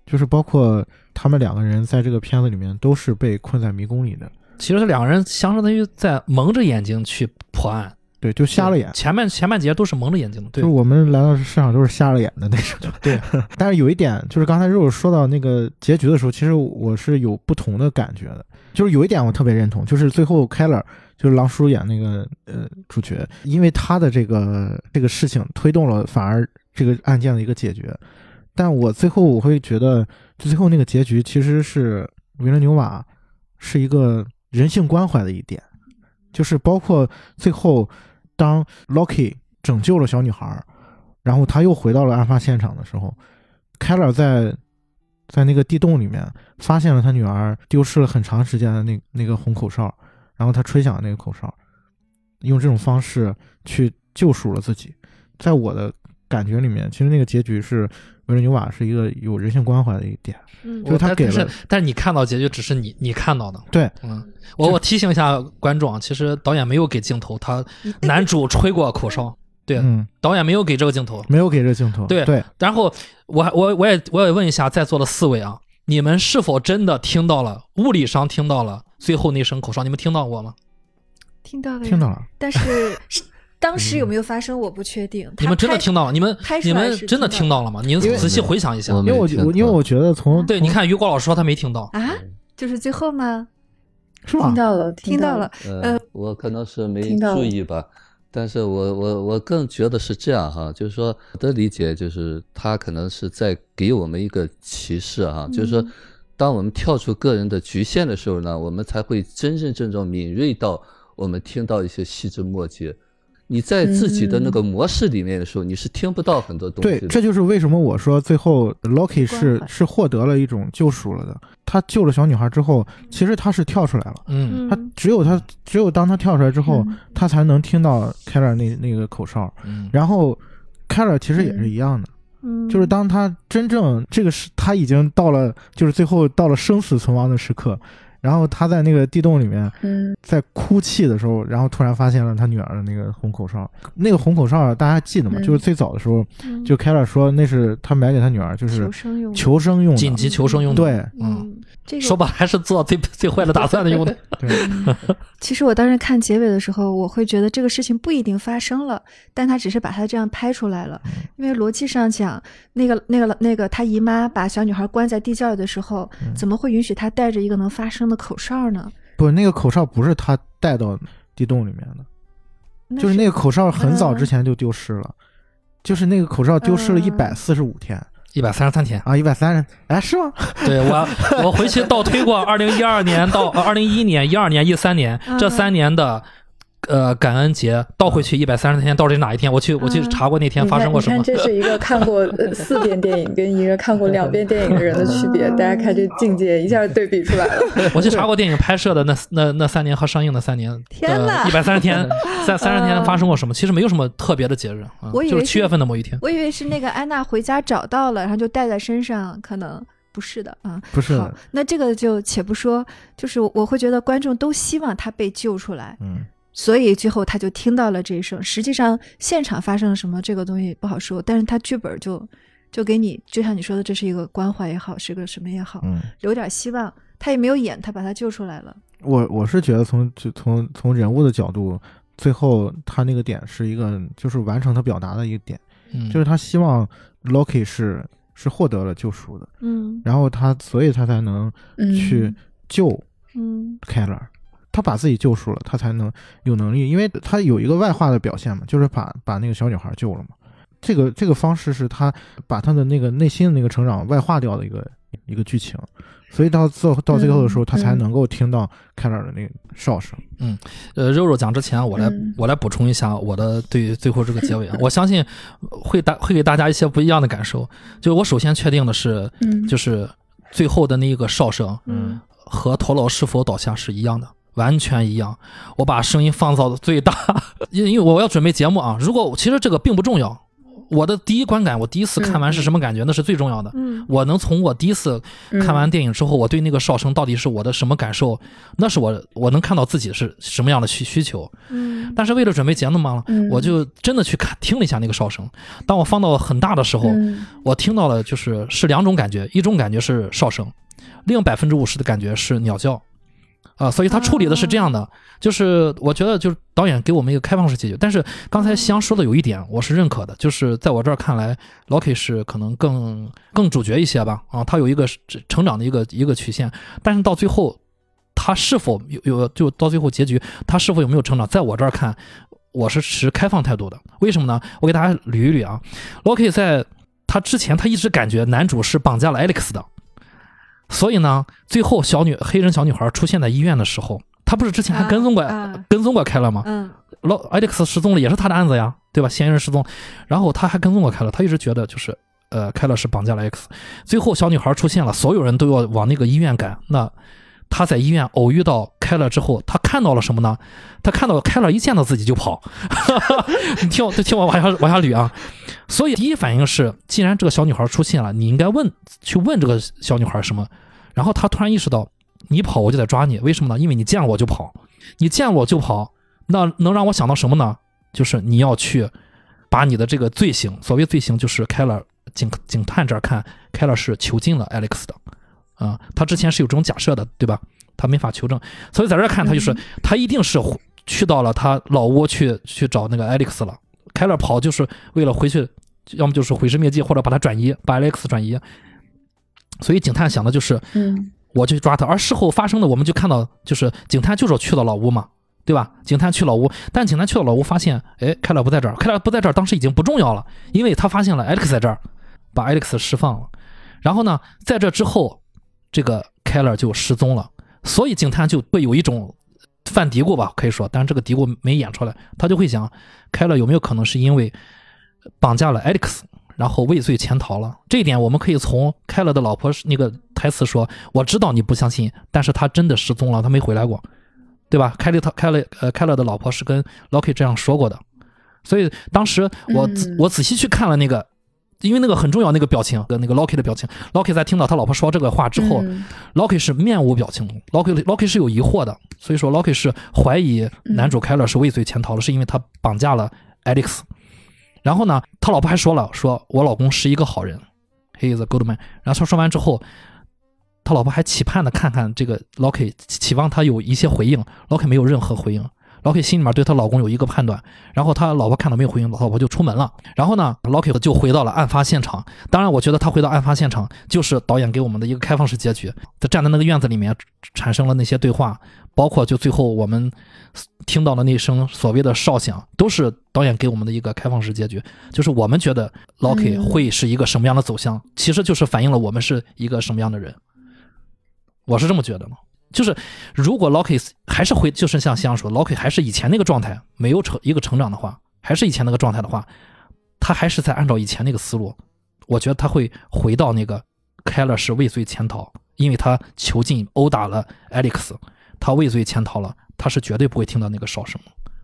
就是包括他们两个人在这个片子里面都是被困在迷宫里的。其实这两个人相当于在蒙着眼睛去破案。对，就瞎了眼。前面前半节都是蒙着眼睛的，就是我们来到市场都是瞎了眼的那种。对，但是有一点，就是刚才肉肉说到那个结局的时候，其实我是有不同的感觉的。就是有一点我特别认同，就是最后 Keller 就是狼叔演那个呃主角，因为他的这个这个事情推动了，反而这个案件的一个解决。但我最后我会觉得，最后那个结局其实是维伦纽瓦是一个人性关怀的一点，就是包括最后。当 Loki 拯救了小女孩，然后他又回到了案发现场的时候，Keller 在在那个地洞里面发现了他女儿丢失了很长时间的那那个红口哨，然后他吹响了那个口哨，用这种方式去救赎了自己。在我的感觉里面，其实那个结局是维伦纽瓦是一个有人性关怀的一点，嗯，就是他给了，但是你看到结局只是你你看到的，对，嗯。我我提醒一下观众啊，其实导演没有给镜头，他男主吹过口哨，对，导演没有给这个镜头，没有给这个镜头，对对。然后我我我也我也问一下在座的四位啊，你们是否真的听到了物理上听到了最后那声口哨？你们听到过吗？听到了，听到了。但是当时有没有发生，我不确定。你们真的听到了？你们你们真的听到了吗？你仔细回想一下，因为我觉因为我觉得从对，你看于果老师说他没听到啊，就是最后吗？听到了，听到了。呃，我可能是没注意吧，但是我我我更觉得是这样哈，就是说我的理解就是他可能是在给我们一个启示哈，就是说，当我们跳出个人的局限的时候呢，我们才会真真正正敏锐到我们听到一些细枝末节。你在自己的那个模式里面的时候，你是听不到很多东西。对，这就是为什么我说最后 Loki 是是获得了一种救赎了的。他救了小女孩之后，其实他是跳出来了。嗯，他只有他只有当他跳出来之后，他才能听到 Keller 那那个口哨。嗯，然后 Keller 其实也是一样的。嗯，就是当他真正这个是他已经到了，就是最后到了生死存亡的时刻。然后他在那个地洞里面，在哭泣的时候，然后突然发现了他女儿的那个红口哨。那个红口哨大家记得吗？就是最早的时候，就凯尔说那是他买给他女儿，就是求生用，求生用，紧急求生用的。对，嗯，这个说白还是做最 最坏的打算的用的。对。其实我当时看结尾的时候，我会觉得这个事情不一定发生了，但他只是把他这样拍出来了。因为逻辑上讲，那个那个那个他姨妈把小女孩关在地窖里的时候，怎么会允许他带着一个能发声的？口哨呢？不，那个口哨不是他带到地洞里面的，就是那个口哨很早之前就丢失了，就是那个口哨丢失了一百四十五天，一百三十三天啊，一百三十，哎，是吗？对我，我回去倒推过二零一二年到二零一一年、一二年、一三年这三年的。呃，感恩节倒回去一百三十天，到底哪一天？我去，我去查过那天发生过什么。这是一个看过 四遍电影跟一个看过两遍电影的人的区别。大家看这境界一下对比出来了。我去查过电影拍摄的那那那三年和上映的三年，天呐，一百三十天，三 三十天发生过什么？其实没有什么特别的节日啊，就是七月份的某一天。我以为是那个安娜回家找到了，然后就带在身上，可能不是的啊。不是。那这个就且不说，就是我会觉得观众都希望他被救出来。嗯。所以最后他就听到了这一声。实际上现场发生了什么，这个东西不好说，但是他剧本就就给你，就像你说的，这是一个关怀也好，是个什么也好，嗯，留点希望。他也没有演，他把他救出来了。我我是觉得从就从从人物的角度，最后他那个点是一个就是完成他表达的一个点，嗯就是他希望 Loki 是是获得了救赎的，嗯然后他所以他才能嗯去救嗯凯勒。他把自己救赎了，他才能有能力，因为他有一个外化的表现嘛，就是把把那个小女孩救了嘛。这个这个方式是他把他的那个内心的那个成长外化掉的一个一个剧情，所以到最后到最后的时候，嗯他才嗯能够听到凯尔的那个哨声。嗯呃，肉肉讲之前，我来、嗯我来补充一下我的对最后这个结尾啊，我相信会大会给大家一些不一样的感受。就我首先确定的是，嗯就是最后的那一个哨声嗯和陀螺是否倒下是一样的。完全一样，我把声音放到最大，因因为我要准备节目啊。如果其实这个并不重要，我的第一观感，我第一次看完是什么感觉，那是最重要的。嗯我能从我第一次看完电影之后，我对那个哨声到底是我的什么感受，那是我我能看到自己是什么样的需需求。嗯但是为了准备节目嘛，嗯我就真的去看听了一下那个哨声。当我放到很大的时候，嗯我听到了就是是两种感觉，一种感觉是哨声，另百分之五十的感觉是鸟叫。啊，所以他处理的是这样的，就是我觉得就是导演给我们一个开放式结局。但是刚才夕阳说的有一点我是认可的，就是在我这儿看来，Loki 是可能更更主角一些吧，啊，他有一个成长的一个一个曲线，但是到最后他是否有有就到最后结局他是否有没有成长，在我这儿看，我是持开放态度的。为什么呢？我给大家捋一捋啊，Loki 在他之前他一直感觉男主是绑架了 Alex 的。所以呢，最后小女黑人小女孩出现在医院的时候，她不是之前还跟踪过、啊啊跟踪过凯勒吗？嗯老艾利克斯失踪了，也是他的案子呀，对吧？嫌疑人失踪，然后他还跟踪过凯勒，他一直觉得就是呃，凯勒是绑架了 X。最后小女孩出现了，所有人都要往那个医院赶。那他在医院偶遇到凯勒之后，他看到了什么呢？他看到凯勒一见到自己就跑。你听我，听我往下往下捋啊。所以第一反应是，既然这个小女孩出现了，你应该问去问这个小女孩什么。然后他突然意识到，你跑我就得抓你，为什么呢？因为你见了我就跑，你见了我就跑，那能让我想到什么呢？就是你要去把你的这个罪行，所谓罪行就是凯勒警警探这儿看，凯勒是囚禁了 Alex 的，啊、他之前是有这种假设的，对吧？他没法求证，所以在这儿看他就是、嗯他一定是去到了他老窝去去找那个 Alex 了。凯勒跑就是为了回去，要么就是毁尸灭迹，或者把他转移，把 Alex 转移。所以警探想的就是嗯我去抓他，而事后发生的我们就看到，就是警探就是去了老屋嘛，对吧？警探去老屋，但警探去了老屋发现，哎，凯勒不在这儿，凯勒不在这儿，当时已经不重要了，因为他发现了 Alex 在这儿，把 Alex 释放了。然后呢，在这之后，这个 Keller 就失踪了，所以警探就会有一种犯嘀咕吧，可以说，但是这个嘀咕没演出来，他就会想，，Keller 有没有可能是因为绑架了 Alex，然后畏罪潜逃了？这一点我们可以从凯勒的老婆那个台词说：“我知道你不相信，但是他真的失踪了，他没回来过，对吧？”凯利他凯勒呃凯勒的老婆是跟 Loki 这样说过的，所以当时我、嗯我仔细去看了那个。因为那个很重要，那个表情跟那个 Loki 的表情，Loki 在听到他老婆说这个话之后，嗯 Loki 是面无表情，Loki Loki 是有疑惑的，所以说 Loki 是怀疑男主凯勒是畏罪潜逃了，是因为他绑架了 Alex。然后呢，他老婆还说了，说我老公是一个好人，He is a good man。然后他说完之后，他老婆还期盼的看看这个 Loki，期望他有一些回应，Loki 没有任何回应。Loki 心里面对她老公有一个判断，然后她老婆看到没有回应，老婆就出门了。然后呢，Loki 就回到了案发现场。当然，我觉得他回到案发现场就是导演给我们的一个开放式结局。他站在那个院子里面，产生了那些对话，包括就最后我们听到的那声所谓的哨响，都是导演给我们的一个开放式结局。就是我们觉得 Loki 嗯会是一个什么样的走向，其实就是反映了我们是一个什么样的人。我是这么觉得的。就是如果 Locky 还是回，就是像夕阳说，Locky 还是以前那个状态，没有成一个成长的话，还是以前那个状态的话，他还是在按照以前那个思路，我觉得他会回到那个，Keller 是畏罪潜逃，因为他囚禁殴打了 Alex，他畏罪潜逃了，他是绝对不会听到那个哨声，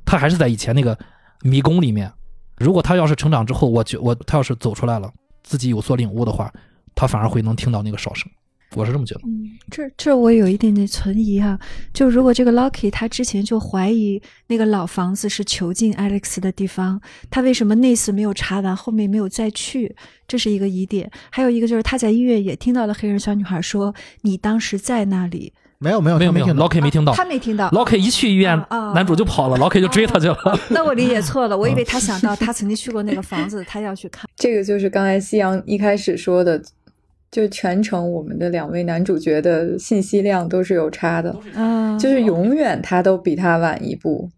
他还是在以前那个迷宫里面。如果他要是成长之后，我觉我他要是走出来了，自己有所领悟的话，他反而会能听到那个哨声。我是这么觉得。嗯，这这我有一点点存疑哈。就如果这个 Lucky 他之前就怀疑那个老房子是囚禁 Alex 的地方，他为什么那次没有查完，后面没有再去？这是一个疑点。还有一个就是他在医院也听到了黑人小女孩说：“你当时在那里。”没有没有没有没有听到，Loki 没听到，他没听到。Loki 一去医院啊啊，男主就跑了，Loki 就追他去了。那我理解错了，我以为他想到他曾经去过那个房子，他要去看。这个就是刚才夕阳一开始说的，就全程我们的两位男主角的信息量都是有差的，嗯，就是永远他都比他晚一步。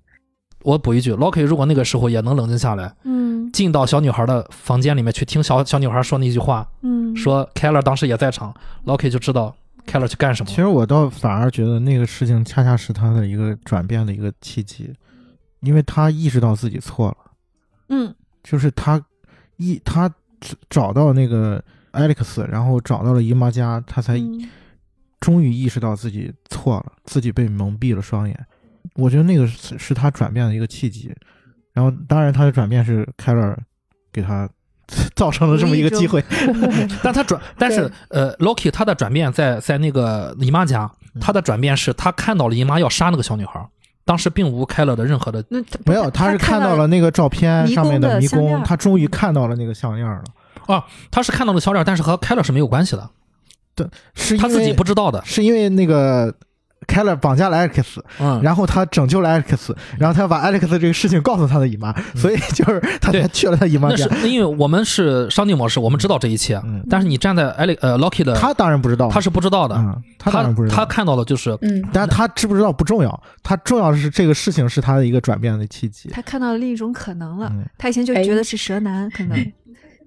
我补一句，Loki 如果那个时候也能冷静下来，嗯。进到小女孩的房间里面去听小小女孩说那句话，嗯，说 Keller 当时也在场，Loki 就知道 Keller 去干什么。其。实我倒反而觉得那个事情恰恰是他的一个转变的一个契机，因为他意识到自己错了，嗯。就是他一他找到那个 Alex，然后找到了姨妈家，他才嗯终于意识到自己错了，自己被蒙蔽了双眼。我觉得那个是是他转变的一个契机。然后，当然他的转变是凯尔给他 造成了这么一个机会。但他转，但是呃，Loki 他的转变在在那个姨妈家，嗯他的转变是他看到了姨妈要杀那个小女孩，当时并无开了的任何的，那没有，他是看到了那个照片上面的迷宫，他终于看到了那个项链了。他是看到了小脸，但是和开了是没有关系的，对是他自己不知道的。是因为那个凯勒绑架了 Alex，嗯，然后他拯救了 Alex，然后他把 Alex 这个事情告诉他的姨妈，所以就是他才去了他姨妈家那是。因为我们是上帝模式，我们知道这一切，嗯，但是你站在艾利呃 Loki 的，他当然不知道，他是不知道的，嗯，他当然不知道，他看到的就是嗯，但是他知不知道不重要，他重要的是这个事情是他的一个转变的契机。他看到了另一种可能了。嗯他以前就哎觉得是蛇男，可能。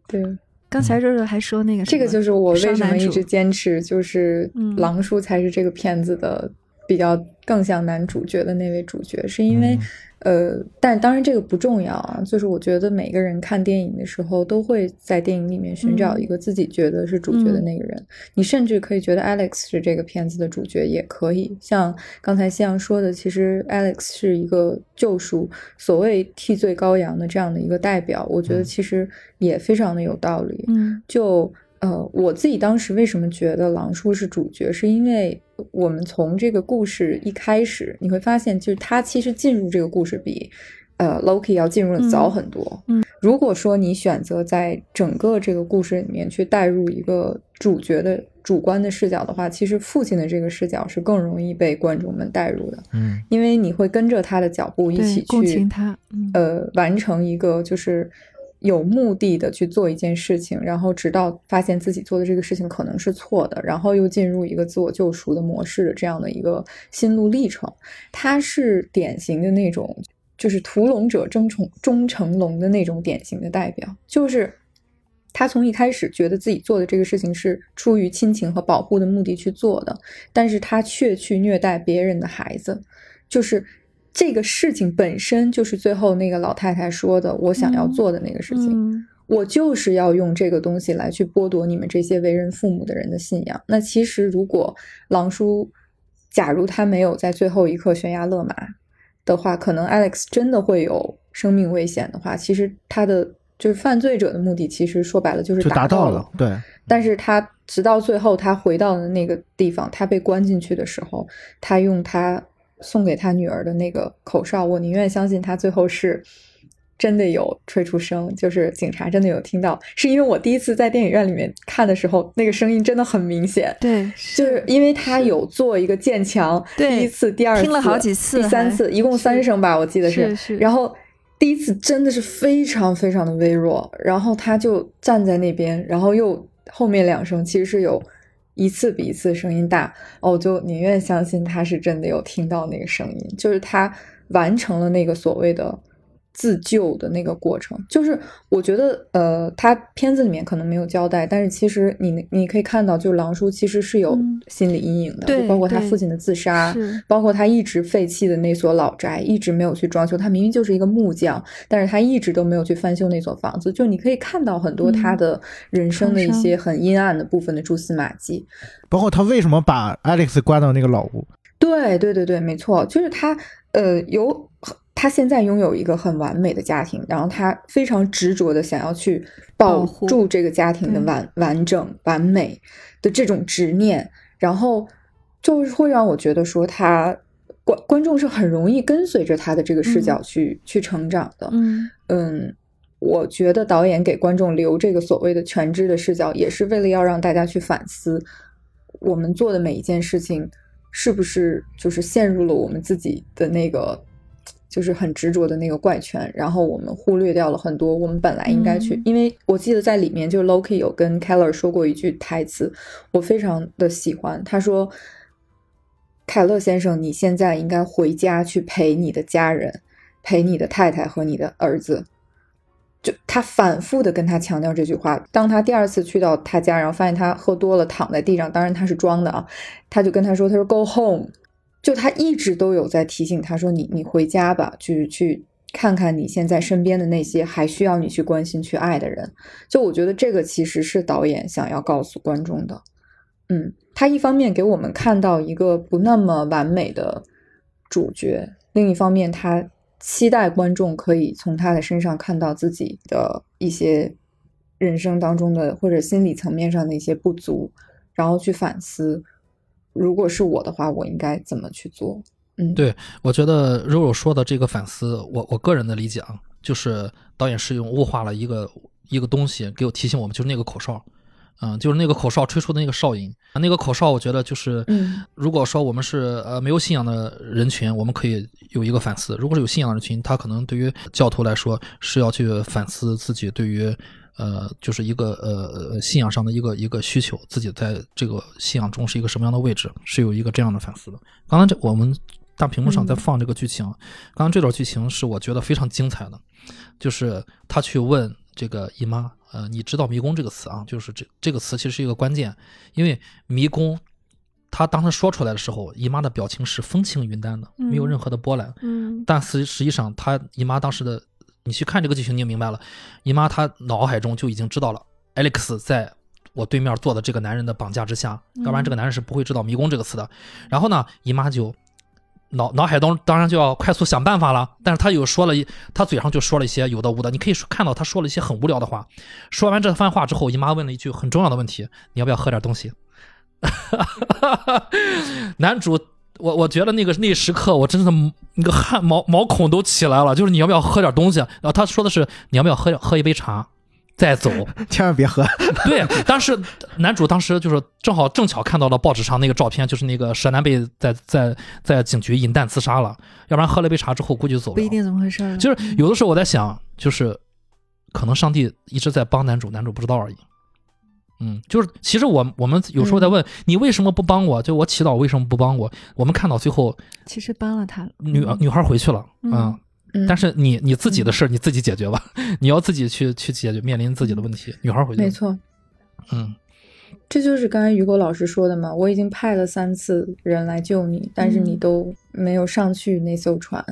对，刚才热热还说那个这个就是我为什么一直坚持，就是嗯。狼叔才是这个片子的比较更像男主角的那位主角，是因为、呃，但当然这个不重要啊，就是我觉得每个人看电影的时候都会在电影里面寻找嗯。一个自己觉得是主角的那个人，你甚至可以觉得 Alex 是这个片子的主角，也可以像刚才夕阳说的，其实 Alex 是一个救赎，所谓替罪羔羊的这样的一个代表，我觉得嗯。其实也非常的有道理。嗯。就呃，我自己当时为什么觉得狼叔是主角，是因为我们从这个故事一开始，你会发现，就是他其实进入这个故事比呃 Loki 要进入的早很多。嗯，如果说你选择在整个这个故事里面去带入一个主角的主观的视角的话，其实父亲的这个视角是更容易被观众们带入的，嗯因为你会跟着他的脚步一起去共情他嗯呃，完成一个就是有目的的去做一件事情，然后直到发现自己做的这个事情可能是错的，然后又进入一个自我救赎的模式的这样的一个心路历程。他是典型的那种，就是屠龙者争宠终成龙的那种典型的代表，就是。他从一开始觉得自己做的这个事情是出于亲情和保护的目的去做的，但是他却去虐待别人的孩子，就是这个事情本身就是最后那个老太太说的我想要做的那个事情。嗯我就是要用这个东西来去剥夺你们这些为人父母的人的信仰。那其实，如果狼叔，假如他没有在最后一刻悬崖勒马的话，可能 Alex 真的会有生命危险的话，其实他的就是犯罪者的目的，其实说白了就是达到到了，对，但是他直到最后，他回到了那个地方，他被关进去的时候，他用他送给他女儿的那个口哨，我宁愿相信他最后是真的有吹出声，就是警察真的有听到，是因为我第一次在电影院里面看的时候，那个声音真的很明显。对，就是因为他有做一个渐强，对第一次、第二次、听了好几次第三次，一共三声吧，我记得是。是然后第一次真的是非常非常的微弱，然后他就站在那边，然后又后面两声其实是有一次比一次声音大，哦，我就宁愿相信他是真的有听到那个声音，就是他完成了那个所谓的。自救的那个过程，就是我觉得，呃，他片子里面可能没有交代，但是其实你你可以看到，就是狼叔其实是有嗯心理阴影的，对就包括他父亲的自杀，包括他一直废弃的那所老宅，一直没有去装修。他明明就是一个木匠，但是他一直都没有去翻修那所房子。就你可以看到很多他嗯的人生的一些很阴暗的部分的蛛丝马迹。包括他为什么把 Alex 关到那个老屋，对对对对，没错，就是他呃有他现在拥有一个很完美的家庭，然后他非常执着的想要去保住这个家庭的完完整、完美的这种执念，然后就是会让我觉得说他观观众是很容易跟随着他的这个视角去去成长的。嗯嗯，我觉得导演给观众留这个所谓的全知的视角，也是为了要让大家去反思我们做的每一件事情。是不是就是陷入了我们自己的那个，就是很执着的那个怪圈，然后我们忽略掉了很多我们本来应该去。因为我记得在里面，就是 Loki 有跟 Keller 说过一句台词，我非常的喜欢。他说：“凯勒先生，你现在应该回家去陪你的家人，陪你的太太和你的儿子。”就他反复的跟他强调这句话。当他第二次去到他家，然后发现他喝多了躺在地上，当然他是装的啊，他就跟他说：“他说 Go home。”就他一直都有在提醒他说：“你你回家吧，去去看看你现在身边的那些还需要你去关心、去爱的人。”就我觉得这个其实是导演想要告诉观众的。嗯，他一方面给我们看到一个不那么完美的主角，另一方面他。期待观众可以从他的身上看到自己的一些人生当中的或者心理层面上的一些不足，然后去反思，如果是我的话，我应该怎么去做？嗯，对，我觉得肉肉说的这个反思，我我个人的理解啊，就是导演是用物化了一个一个东西，给我提醒我们，就是那个口哨。嗯，就是那个口哨吹出的那个哨音，那个口哨，我觉得就是，如果说我们是呃没有信仰的人群，我们可以有一个反思；如果是有信仰的人群，他可能对于教徒来说是要去反思自己对于呃就是一个呃信仰上的一个一个需求，自己在这个信仰中是一个什么样的位置，是有一个这样的反思的。刚才这我们大屏幕上在放这个剧情，刚刚这段剧情是我觉得非常精彩的，就是他去问这个姨妈。呃，你知道“迷宫”这个词啊？就是这这个词其实是一个关键，因为迷宫，他当时说出来的时候，姨妈的表情是风轻云淡的，没有任何的波澜。嗯，但实实际上，他姨妈当时的，你去看这个剧情，你就明白了，姨妈她脑海中就已经知道了，Alex 在我对面坐的这个男人的绑架之下，要不然这个男人是不会知道“迷宫”这个词的。然后呢，姨妈就。脑脑海中当然就要快速想办法了，但是她又说了一，她嘴上就说了一些有的无的，你可以看到她说了一些很无聊的话。说完这番话之后，姨妈问了一句很重要的问题：你要不要喝点东西？男主，我我觉得那个那时刻，我真的那个汗毛毛孔都起来了，就是你要不要喝点东西？然后他说的是你要不要喝喝一杯茶？再走，千万别喝。对，当时男主当时就是正好正巧看到了报纸上那个照片，就是那个蛇男被在在在警局饮弹自杀了。要不然喝了杯茶之后估计就走了。不一定怎么回事。就是有的时候我在想，就是可能上帝一直在帮男主，男主不知道而已。嗯，就是其实我我们有时候在问你为什么不帮我，就我祈祷为什么不帮我？我们看到最后其实帮了他，女女孩回去了嗯但是你你自己的事儿你自己解决吧，你要自己去去解决面临自己的问题。女孩回去，没错，嗯，这就是刚才雨果老师说的嘛。我已经派了三次人来救你，但是你都没有上去那艘船。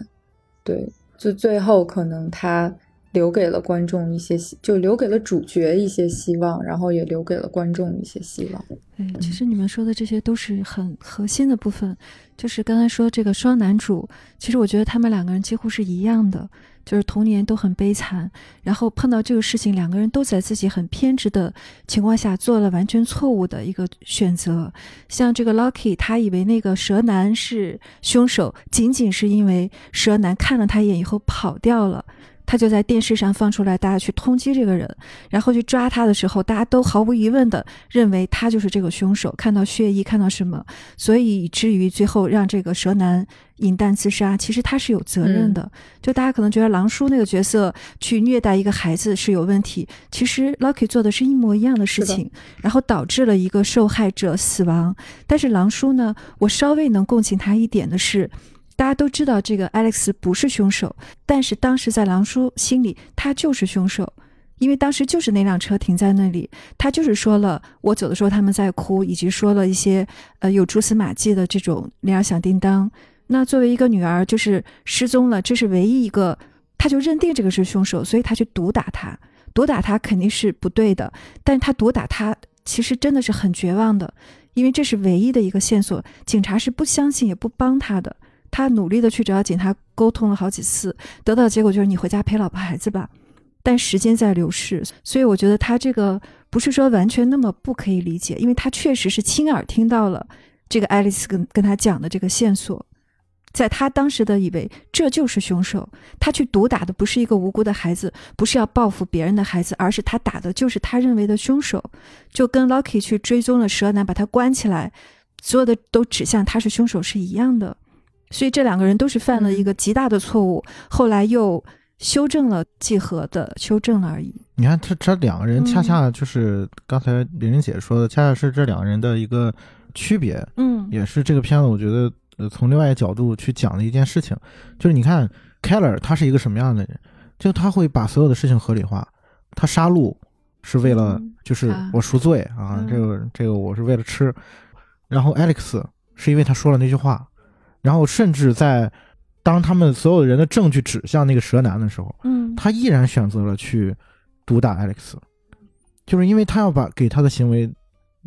对，就最后可能他。留给了观众一些希，就留给了主角一些希望，然后也留给了观众一些希望。对，其实你们说的这些都是很核心的部分。就是刚才说这个双男主，其实我觉得他们两个人几乎是一样的，就是童年都很悲惨，然后碰到这个事情，两个人都在自己很偏执的情况下做了完全错误的一个选择。像这个 Lucky，他以为那个蛇男是凶手，仅仅是因为蛇男看了他一眼以后跑掉了。他就在电视上放出来，大家去通缉这个人，然后去抓他的时候，大家都毫无疑问的认为他就是这个凶手。看到血液，看到什么，所以以至于最后让这个蛇男饮弹自杀，其实他是有责任的。就大家可能觉得狼叔那个角色去虐待一个孩子是有问题，其实 Lucky 做的是一模一样的事情，然后导致了一个受害者死亡。但是狼叔呢，我稍微能共情他一点的是。大家都知道这个 Alex 不是凶手，但是当时在狼叔心里，他就是凶手，因为当时就是那辆车停在那里，他就是说了我走的时候他们在哭，以及说了一些呃有蛛丝马迹的这种铃儿响叮当。那作为一个女儿，就是失踪了，这是唯一一个，他就认定这个是凶手，所以他去毒打他，毒打他肯定是不对的，但他毒打他其实真的是很绝望的，因为这是唯一的一个线索，警察是不相信也不帮他的。他努力的去找警察沟通了好几次，得到的结果就是你回家陪老婆孩子吧。但时间在流逝，所以我觉得他这个不是说完全那么不可以理解，因为他确实是亲耳听到了这个爱丽丝跟跟他讲的这个线索。在他当时的以为这就是凶手，他去毒打的不是一个无辜的孩子，不是要报复别人的孩子，而是他打的就是他认为的凶手，就跟 Lucky 去追踪了蛇男，把他关起来，所有的都指向他是凶手是一样的，所以这两个人都是犯了一个极大的错误，后来又修正了计合的修正了而已。你看，这这两个人恰恰就是刚才玲玲姐说的，恰恰是这两个人的一个区别，嗯，也是这个片子我觉得。呃，从另外一个角度去讲的一件事情，就是你看，Keller 他是一个什么样的人？就他会把所有的事情合理化。他杀戮是为了，就是我赎罪啊，这个这个我是为了吃。然后 Alex 是因为他说了那句话。然后甚至在当他们所有人的证据指向那个蛇男的时候，嗯，他依然选择了去毒打 Alex，就是因为他要把给他的行为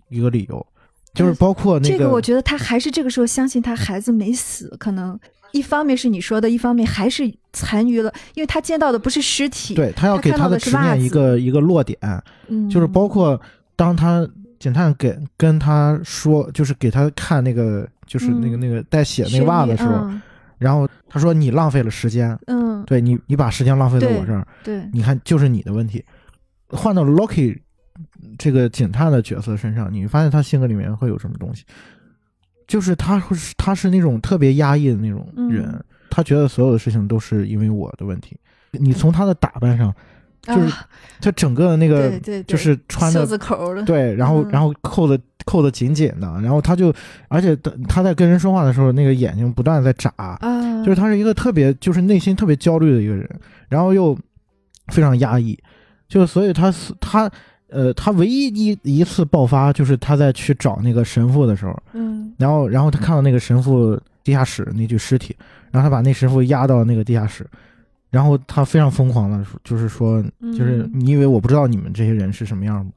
一个理由。就是包括那个，这个我觉得他还是这个时候相信他孩子没死，可能一方面是你说的，一方面还是残余了，因为他见到的不是尸体，对他要给他的执念一个一个落点，就是包括当他警探给跟他说，就是给他看那个就是那个那个带血那袜子的时候，然后他说你浪费了时间，嗯，对你你把时间浪费在我这儿，对，你看就是你的问题，换到 Loki。这个警探的角色身上，你发现他性格里面会有什么东西？就是他会是他是那种特别压抑的那种人，他觉得所有的事情都是因为我的问题。你从他的打扮上，就是他整个的那个，就是穿的袖子口的，对，然后然后扣的扣的紧紧的，然后他就，而且他在跟人说话的时候，那个眼睛不断在眨，就是他是一个特别就是内心特别焦虑的一个人，然后又非常压抑，就所以他他。呃，他唯一一一次爆发就是他在去找那个神父的时候，嗯，然后然后他看到那个神父地下室那具尸体，然后他把那神父压到那个地下室，然后他非常疯狂的，就是说，就是你以为我不知道你们这些人是什么样吗？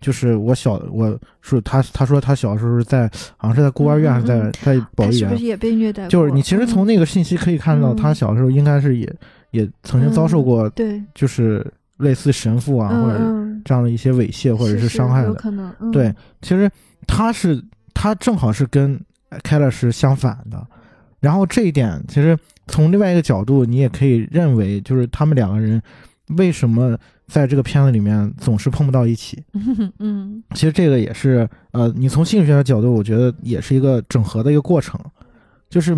就是我小我说他他说他小时候在好像是在孤儿院还是在在保育员，是不是也被虐待？就是你其实从那个信息可以看到，他小时候应该是也也曾经遭受过，对，就是类似神父啊或者。这样的一些猥亵或者是伤害的，对，其实他是他正好是跟凯勒是相反的，然后这一点其实从另外一个角度，你也可以认为，就是他们两个人为什么在这个片子里面总是碰不到一起？嗯，其实这个也是呃，你从心理学的角度，我觉得也是一个整合的一个过程，就是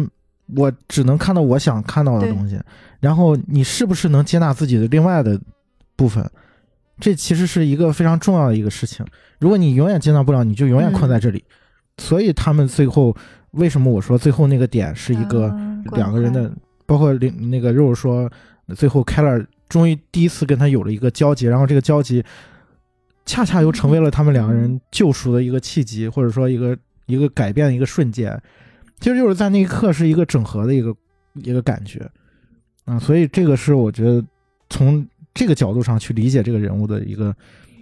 我只能看到我想看到的东西，然后你是不是能接纳自己的另外的部分？这其实是一个非常重要的一个事情。如果你永远接纳不了，你就永远困在这里。所以他们最后为什么我说最后那个点是一个两个人的，包括那那个肉说，最后凯勒终于第一次跟他有了一个交集，然后这个交集恰恰又成为了他们两个人救赎的一个契机，或者说一个一个改变的一个瞬间。其实就是在那一刻是一个整合的一个一个感觉啊，所以这个是我觉得从。这个角度上去理解这个人物的一个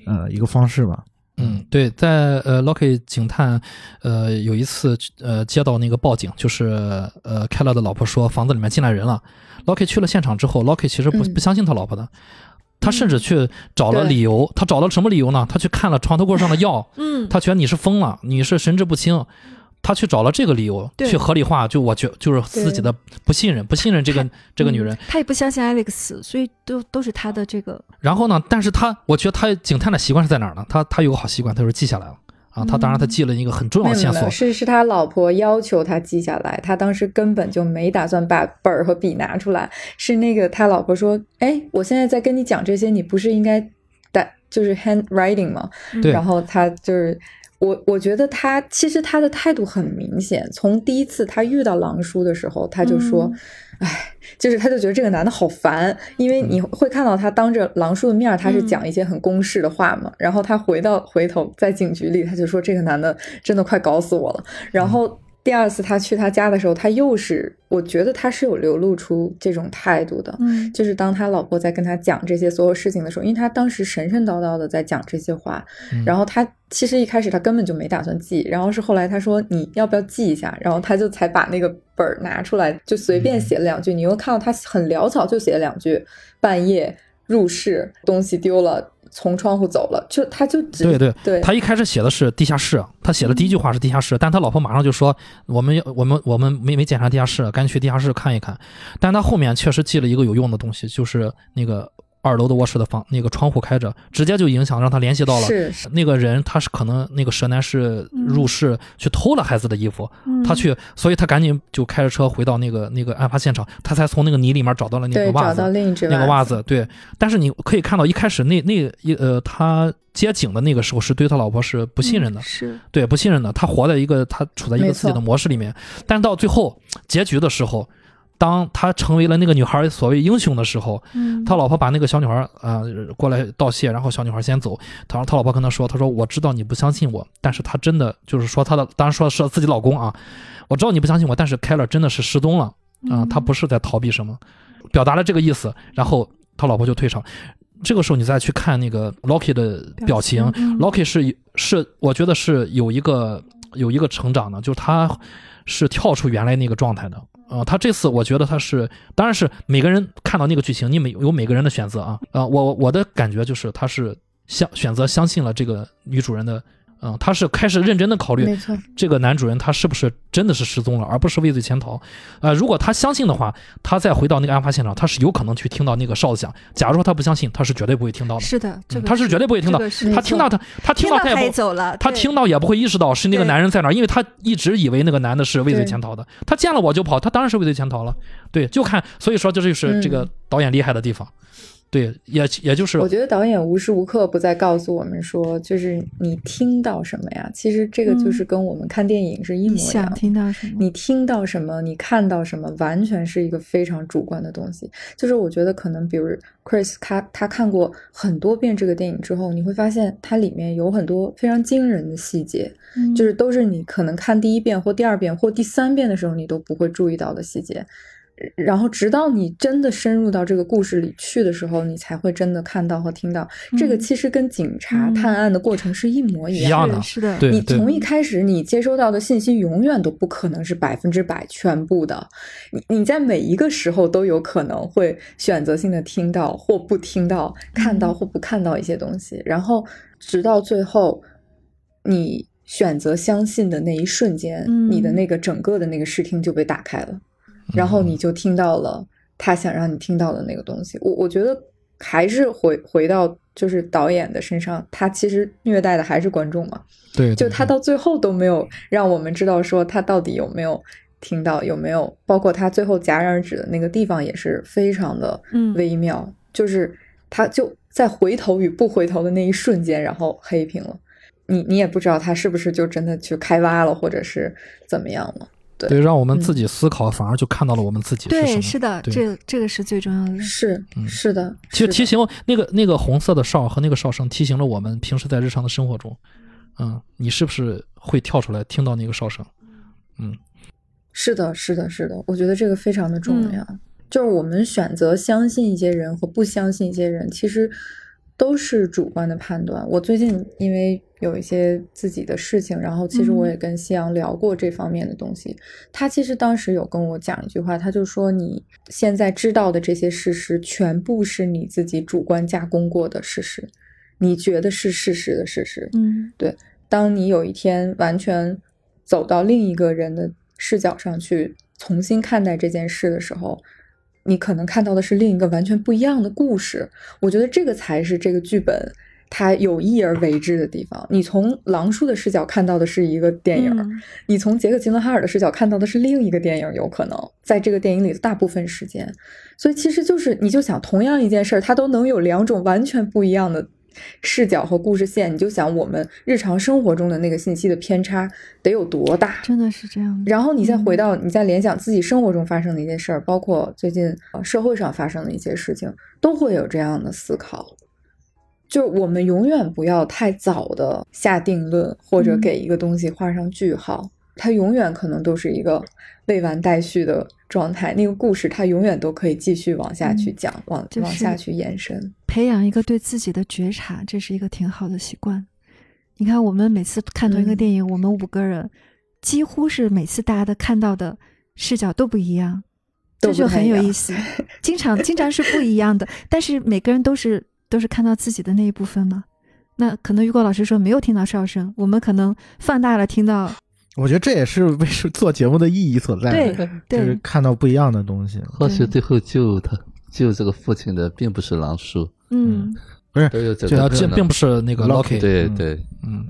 呃一个方式吧。嗯，对，在呃，Locky 警探呃有一次呃接到那个报警，就是呃凯勒的老婆说房子里面进来人了。Locky 去了现场之后，Locky 其实不不相信他老婆的，他甚至去找了理由。他找了什么理由呢？他去看了床头柜上的药，嗯，他觉得你是疯了，你是神志不清。他去找了这个理由去合理化，就我觉就是自己的不信任，不信任这个 这个女人。他也不相信 Alex，所以都都是他的这个。然后呢？但是他我觉得他警探的习惯是在哪儿呢？他他有个好习惯，他就是记下来了啊。他当然他记了一个很重要的线索，是是他老婆要求他记下来，他当时根本就没打算把本儿和笔拿出来。是那个他老婆说：“哎，我现在在跟你讲这些，你不是应该打就是 handwriting 吗？”对。然后他就是。我我觉得他其实他的态度很明显，从第一次他遇到狼叔的时候，他就说，哎，就是他就觉得这个男的好烦，因为你会看到他当着狼叔的面，他是讲一些很公式的话嘛，然后他回到回头在警局里，他就说这个男的真的快搞死我了，然后第二次他去他家的时候，他又是，我觉得他是有流露出这种态度的，嗯，就是当他老婆在跟他讲这些所有事情的时候，因为他当时神神叨叨的在讲这些话，然后他其实一开始他根本就没打算记，然后是后来他说你要不要记一下，然后他就才把那个本儿拿出来，就随便写了两句，你又看到他很潦草就写了两句，半夜入室，东西丢了。从窗户走了，就他就对对对，他一开始写的是地下室，他写的第一句话是地下室，但他老婆马上就说我们我们我们没没检查地下室，赶紧去地下室看一看。但他后面确实记了一个有用的东西，就是那个。二楼的卧室的房那个窗户开着，直接就影响让他联系到了那个人，他是可能那个蛇男是入室去偷了孩子的衣服，他去，所以他赶紧就开着车回到那个那个案发现场，他才从那个泥里面找到了那个袜子，那个袜子，对。但是你可以看到一开始那那一呃他接警的那个时候是对他老婆是不信任的，是。对不信任的，他活在一个他处在一个自己的模式里面，但到最后结局的时候。当他成为了那个女孩所谓英雄的时候，他老婆把那个小女孩啊过来道谢，然后小女孩先走。他说他老婆跟他说：“他说我知道你不相信我，但是他真的就是说他的，当然说的是自己老公啊。我知道你不相信我，但是凯勒真的是失踪了啊，他不是在逃避什么，表达了这个意思。然后他老婆就退场。这个时候你再去看那个 Loki 的表情，Loki 是是我觉得是有一个有一个成长的，就是他是跳出原来那个状态的。”啊，他这次我觉得他是，当然是每个人看到那个剧情，你每有每个人的选择啊。啊，我我的感觉就是他是相选择相信了这个女主人的。嗯，他是开始认真的考虑，这个男主人他是不是真的是失踪了，而不是畏罪潜逃。呃，如果他相信的话，他再回到那个案发现场，他是有可能去听到那个哨子响。假如说他不相信，他是绝对不会听到的。是的，他是绝对不会听到。他听到他，他听到他也不走了，他听到也不会意识到是那个男人在哪，因为他一直以为那个男的是畏罪潜逃的。他见了我就跑，他当然是畏罪潜逃了。对，就看，所以说这就是这个导演厉害的地方。对，也也就是，我觉得导演无时无刻不在告诉我们说，就是你听到什么呀？其实这个就是跟我们看电影是一模一样。听到什么？你听到什么？你看到什么？完全是一个非常主观的东西。就是我觉得可能，比如 Chris 他他看过很多遍这个电影之后，你会发现它里面有很多非常惊人的细节，就是都是你可能看第一遍或第二遍或第三遍的时候你都不会注意到的细节。然后，直到你真的深入到这个故事里去的时候，你才会真的看到和听到。这个其实跟警察探案的过程是一模一样的。是的，你从一开始你接收到的信息永远都不可能是百分之百全部的。你你在每一个时候都有可能会选择性的听到或不听到，看到或不看到一些东西。然后，直到最后，你选择相信的那一瞬间，你的那个整个的那个视听就被打开了。然后你就听到了他想让你听到的那个东西。我我觉得还是回回到就是导演的身上，他其实虐待的还是观众嘛。对，就他到最后都没有让我们知道说他到底有没有听到，有没有包括他最后戛然而止的那个地方也是非常的微妙，就是他就在回头与不回头的那一瞬间，然后黑屏了。你你也不知道他是不是就真的去开挖了，或者是怎么样了。对，让我们自己思考，反而就看到了我们自己。对，是的，这这个是最重要的。是，是的。其实提醒那个那个红色的哨和那个哨声，提醒了我们平时在日常的生活中，嗯，你是不是会跳出来听到那个哨声？嗯，是的，是的，是的。我觉得这个非常的重要，就是我们选择相信一些人和不相信一些人，其实。都是主观的判断。我最近因为有一些自己的事情，然后其实我也跟夕阳聊过这方面的东西。他其实当时有跟我讲一句话，他就说：“你现在知道的这些事实，全部是你自己主观加工过的事实，你觉得是事实的事实。”嗯，对。当你有一天完全走到另一个人的视角上去重新看待这件事的时候。你可能看到的是另一个完全不一样的故事，我觉得这个才是这个剧本它有意而为之的地方。你从狼叔的视角看到的是一个电影，你从杰克·吉伦哈尔的视角看到的是另一个电影，有可能在这个电影里的大部分时间。所以其实就是，你就想同样一件事儿，它都能有两种完全不一样的。视角和故事线，你就想我们日常生活中的那个信息的偏差得有多大？真的是这样。然后你再回到，你再联想自己生活中发生的一些事儿，包括最近社会上发生的一些事情，都会有这样的思考。就我们永远不要太早的下定论，或者给一个东西画上句号。它永远可能都是一个未完待续的状态。那个故事它永远都可以继续往下去讲，往往下去延伸。培养一个对自己的觉察，这是一个挺好的习惯。你看，我们每次看同一个电影，我们五个人几乎是每次大家的看到的视角都不一样，这就很有意思。经常经常是不一样的，但是每个人都是都是看到自己的那一部分嘛。那可能雨果老师说没有听到哨声，我们可能放大了听到。我觉得这也是为做节目的意义所在，对，就是看到不一样的东西。或许最后救他救这个父亲的并不是狼叔，嗯。不是，这这并不是那个 Loki，对对，嗯，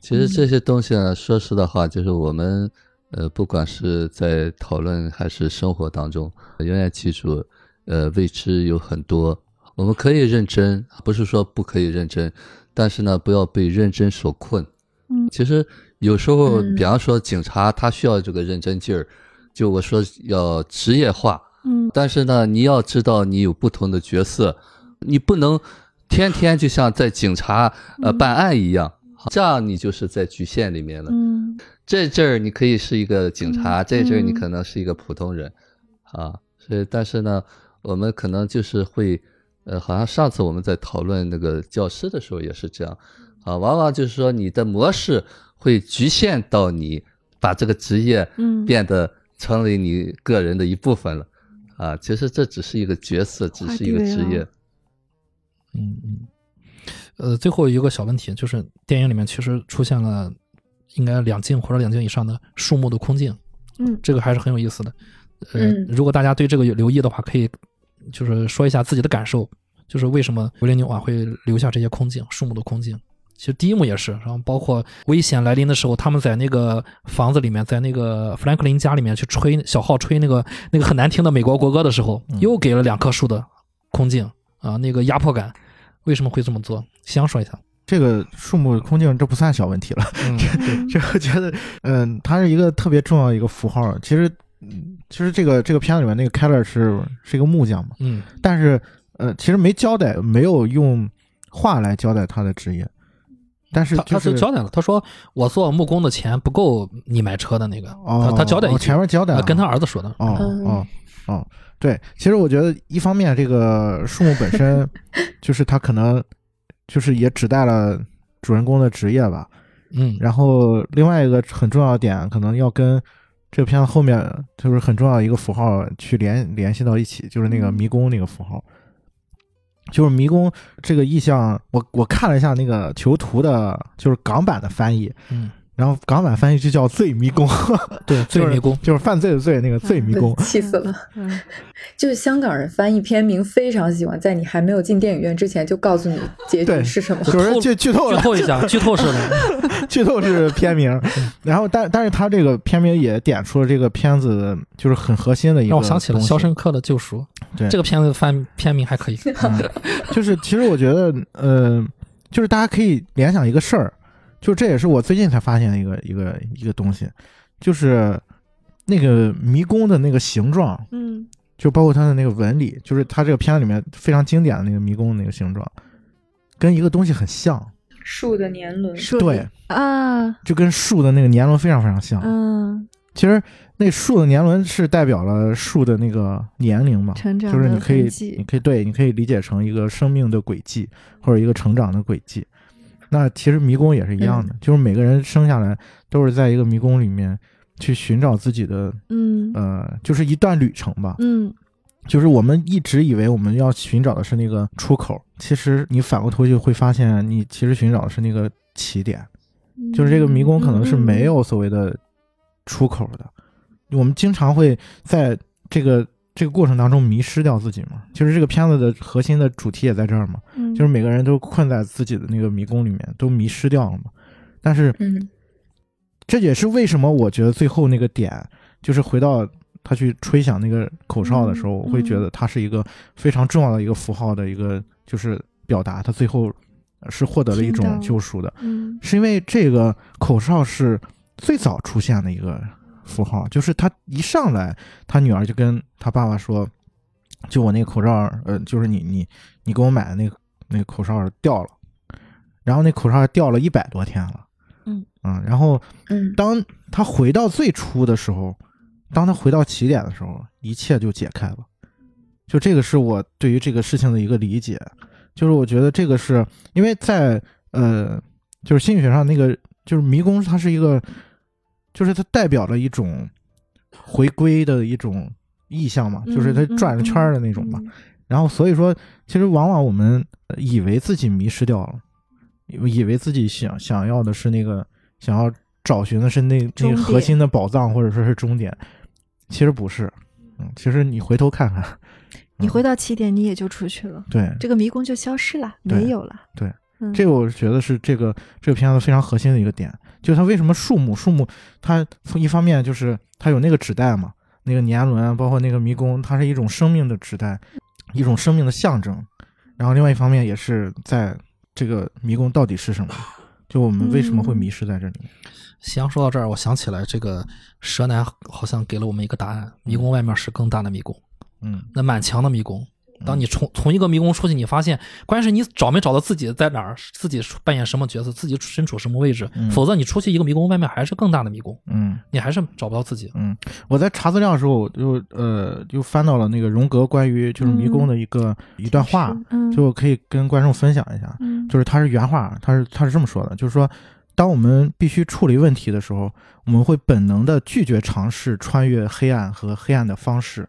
其实这些东西呢，说实的话，就是我们呃，不管是在讨论还是生活当中，永远记住，呃，未知有很多，我们可以认真，不是说不可以认真，但是呢，不要被认真所困。嗯，其实有时候，比方说警察他需要这个认真劲儿，就我说要职业化，嗯，但是呢，你要知道你有不同的角色，你不能。天天就像在警察呃办案一样，这样你就是在局限里面了。嗯，这阵儿你可以是一个警察，这阵儿你可能是一个普通人，啊，所以但是呢，我们可能就是会，呃，好像上次我们在讨论那个教师的时候也是这样，啊，往往就是说你的模式会局限到你把这个职业变得成为你个人的一部分了，啊，其实这只是一个角色，只是一个职业。嗯嗯，呃，最后一个小问题就是，电影里面其实出现了应该两镜或者两镜以上的树木的空镜，嗯，这个还是很有意思的。呃，如果大家对这个有留意的话，可以就是说一下自己的感受，就是为什么维林纽瓦会留下这些空镜，树木的空镜。其实第一幕也是，然后包括危险来临的时候，他们在那个房子里面，在那个弗兰克林家里面去吹小号，吹那个那个很难听的美国国歌的时候，又给了两棵树的空镜啊，那个压迫感。为什么会这么做？先说一下这个树木空镜，这不算小问题了。这这我觉得，嗯，它是一个特别重要的一个符号。其实，其实这个这个片子里面那个 Keller 是是一个木匠嘛，嗯，但是呃，其实没交代，没有用话来交代他的职业。但是他是交代了，他说我做木工的钱不够你买车的那个。哦，他交代前面交代跟他儿子说的。哦哦哦。对，其实我觉得一方面，这个树木本身 就是它可能就是也指代了主人公的职业吧，嗯，然后另外一个很重要的点，可能要跟这个片子后面就是很重要的一个符号去联联系到一起，就是那个迷宫那个符号，就是迷宫这个意象，我我看了一下那个囚徒的，就是港版的翻译，嗯。然后港版翻译就叫“罪迷宫”，对，罪迷宫就是犯罪的罪，那个“罪迷宫”，气死了。就是香港人翻译片名非常喜欢在你还没有进电影院之前就告诉你结局是什么，就是剧剧透剧透一下，剧透式的，剧透是片名。然后，但但是他这个片名也点出了这个片子就是很核心的一个。让我想起了《肖申克的救赎》，对这个片子翻片名还可以。就是其实我觉得，呃，就是大家可以联想一个事儿。就这也是我最近才发现的一个一个一个东西，就是那个迷宫的那个形状，嗯，就包括它的那个纹理，就是它这个片子里面非常经典的那个迷宫那个形状，跟一个东西很像，树的年轮，对啊，就跟树的那个年轮非常非常像，嗯，其实那树的年轮是代表了树的那个年龄嘛，成长就是你可以你可以对，你可以理解成一个生命的轨迹或者一个成长的轨迹。那其实迷宫也是一样的，就是每个人生下来都是在一个迷宫里面去寻找自己的，嗯，呃，就是一段旅程吧。嗯，就是我们一直以为我们要寻找的是那个出口，其实你反过头就会发现，你其实寻找的是那个起点。就是这个迷宫可能是没有所谓的出口的。我们经常会在这个。这个过程当中迷失掉自己嘛，就是这个片子的核心的主题也在这儿嘛，就是每个人都困在自己的那个迷宫里面，都迷失掉了嘛。但是，嗯，这也是为什么我觉得最后那个点，就是回到他去吹响那个口哨的时候，我会觉得它是一个非常重要的一个符号的一个，就是表达他最后是获得了一种救赎的，是因为这个口哨是最早出现的一个。符号。就是他一上来，他女儿就跟他爸爸说：“就我那个口罩，呃，就是你你你给我买的那个那个口罩掉了，然后那口罩掉了一百多天了，嗯。嗯，然后嗯。当他回到最初的时候，当他回到起点的时候，一切就解开了。就这个是我对于这个事情的一个理解，就是我觉得这个是因为在呃，就是心理学上那个就是迷宫，它是一个，就是它代表了一种回归的一种意象嘛，就是它转着圈儿的那种嘛。嗯然后所以说，其实往往我们呃以为自己迷失掉了，以为自己想想要的是那个想要找寻的是那那个核心的宝藏或者说是终点，其实不是。嗯，其实你回头看看，你回到起点，你也就出去了，对这个迷宫就消失了，没有了。对，嗯，这个我觉得是这个这个片子非常核心的一个点，就是它为什么树木树木它从一方面就是它有那个纸袋嘛，那个年轮啊，包括那个迷宫，它是一种生命的纸袋，一种生命的象征。然后另外一方面也是在这个迷宫到底是什么，就我们为什么会迷失在这里面？夕阳说到这儿，我想起来这个蛇男好像给了我们一个答案：迷宫外面是更大的迷宫，嗯那满墙的迷宫。当你从从一个迷宫出去，你发现，关键是你找没找到自己在哪儿，自己扮演什么角色，自己身处什么位置。嗯否则你出去一个迷宫，外面还是更大的迷宫，嗯你还是找不到自己。嗯，我在查资料的时候，我就呃就翻到了那个荣格关于就是迷宫的一个、一段话，嗯，就可以跟观众分享一下。嗯就是他是原话，他是他是这么说的，就是说，当我们必须处理问题的时候，我们会本能的拒绝尝试穿越黑暗和黑暗的方式，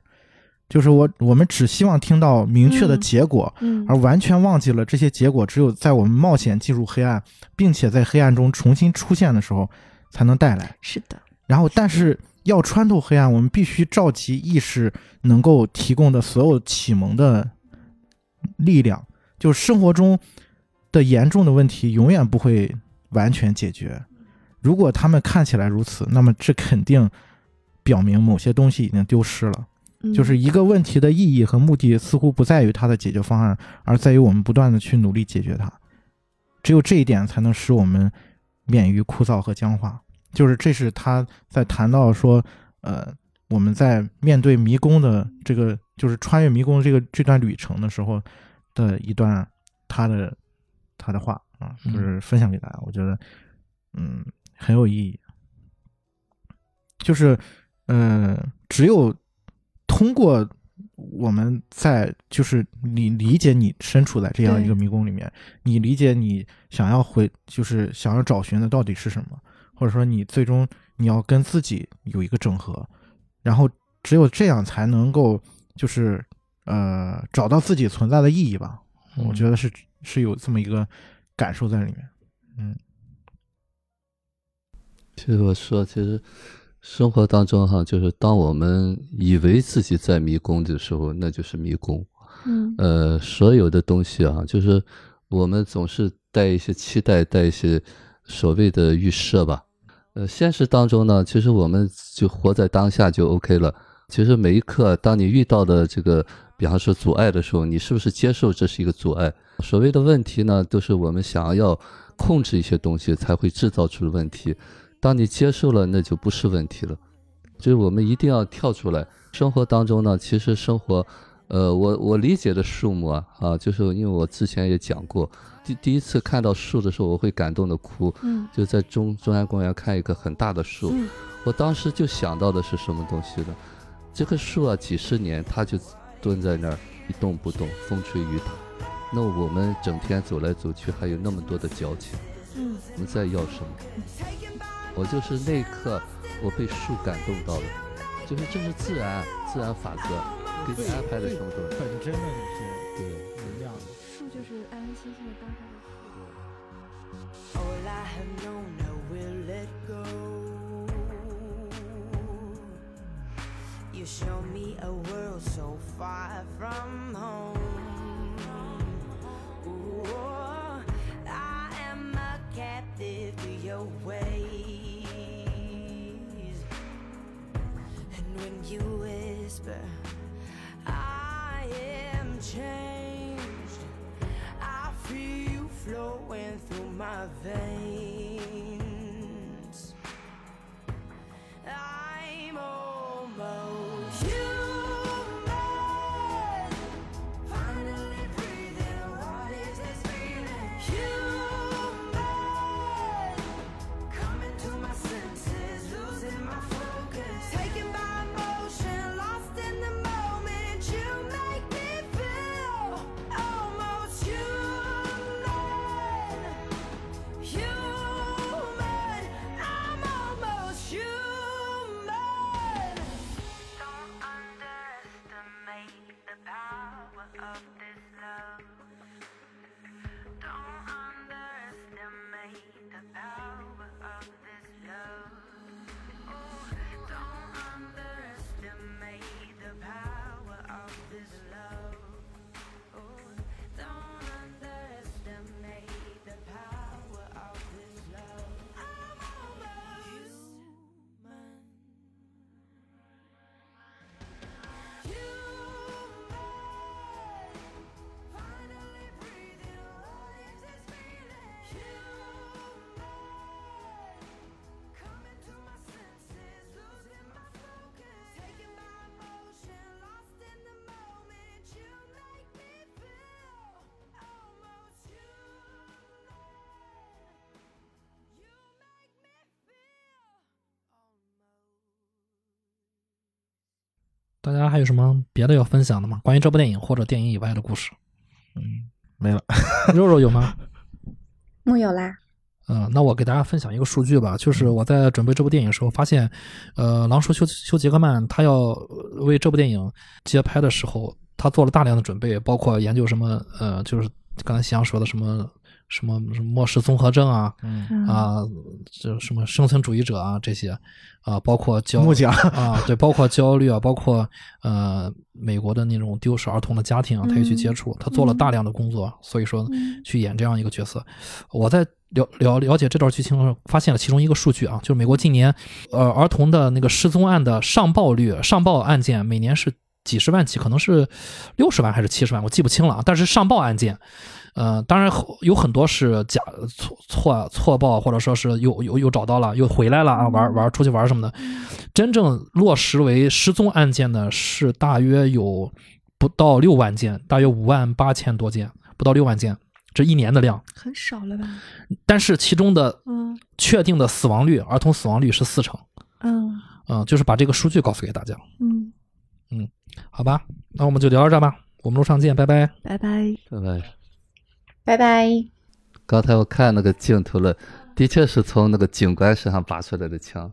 就是我我们只希望听到明确的嗯结果，嗯而完全忘记了这些结果只有在我们冒险进入黑暗，并且在黑暗中重新出现的时候才能带来。是的，然后，但是要穿透黑暗，我们必须召集意识能够提供的所有启蒙的力量。就生活中的严重的问题永远不会完全解决。如果他们看起来如此，那么这肯定表明某些东西已经丢失了。嗯就是一个问题的意义和目的似乎不在于它的解决方案，而在于我们不断的去努力解决它。只有这一点才能使我们免于枯燥和僵化。就是这是他在谈到说，呃，我们在面对迷宫的这个，就是穿越迷宫这个这段旅程的时候的一段他的他的话啊，就是分享给大家，我觉得嗯很有意义。就是呃，只有通过我们在就是你理解你身处在这样一个迷宫里面，你理解你想要回就是想要找寻的到底是什么，或者说你最终你要跟自己有一个整合，然后只有这样才能够就是呃找到自己存在的意义吧。我觉得是是有这么一个感受在里面。嗯其实我说，其实生活当中哈，就是当我们以为自己在迷宫的时候，那就是迷宫。嗯呃，所有的东西啊，就是我们总是带一些期待，带一些所谓的预设吧。呃，现实当中呢，其实我们就活在当下就 OK 了。其实每一刻，当你遇到的这个，比方说阻碍的时候，你是不是接受这是一个阻碍？所谓的问题呢，都是我们想要控制一些东西才会制造出的问题。当你接受了，那就不是问题了。就是我们一定要跳出来。生活当中呢，其实生活，呃，我我理解的树木啊，啊，就是因为我之前也讲过，第第一次看到树的时候，我会感动的哭。嗯就在中中央公园看一棵很大的树，嗯我当时就想到的是什么东西呢？这棵树啊，几十年它就蹲在那儿一动不动，风吹雨打。那我们整天走来走去，还有那么多的矫情，嗯我们在要什么？我就是那一刻，我被树感动到了，就是这是自然自然法则给你安排的什么东西。本真的那些对，能量。树就是安安心心的当下的树。All I have known, I will let go. You show me a world so far from home. Ooh, whisper, I am changed. I feel you flowing through my veins. 大家还有什么别的要分享的吗？关于这部电影或者电影以外的故事？嗯，没了。肉肉有吗？木有啦。嗯，那我给大家分享一个数据吧，就是我在准备这部电影的时候发现，呃，狼叔休休杰克曼他要为这部电影接拍的时候，他做了大量的准备，包括研究什么，呃，就是刚才夕阳说的什么。什么什么末世综合症啊，啊，这什么生存主义者啊，这些啊，包括焦啊，对，包括焦虑啊，包括呃，美国的那种丢失儿童的家庭啊，他也去接触，他做了大量的工作，所以说去演这样一个角色。我在了了了解这段剧情的时候，发现了其中一个数据啊，就是美国近年呃儿童的那个失踪案的上报率，上报案件每年是几十万起，可能是六十万还是七十万，我记不清了啊，但是上报案件。嗯，当然有很多是假错错错报，或者说是又又又找到了，又回来了啊，玩玩出去玩什么的。真正落实为失踪案件的是大约有不到六万件，大约五万八千多件，不到六万件，这一年的量很少了吧？但是其中的嗯，确定的死亡率，儿童死亡率是四成。嗯嗯，就是把这个数据告诉给大家。嗯嗯，好吧，那我们就聊到这吧，我们路上见，拜拜，拜拜，拜拜。拜拜。刚才我看那个镜头了，的确是从那个警官身上拔出来的枪。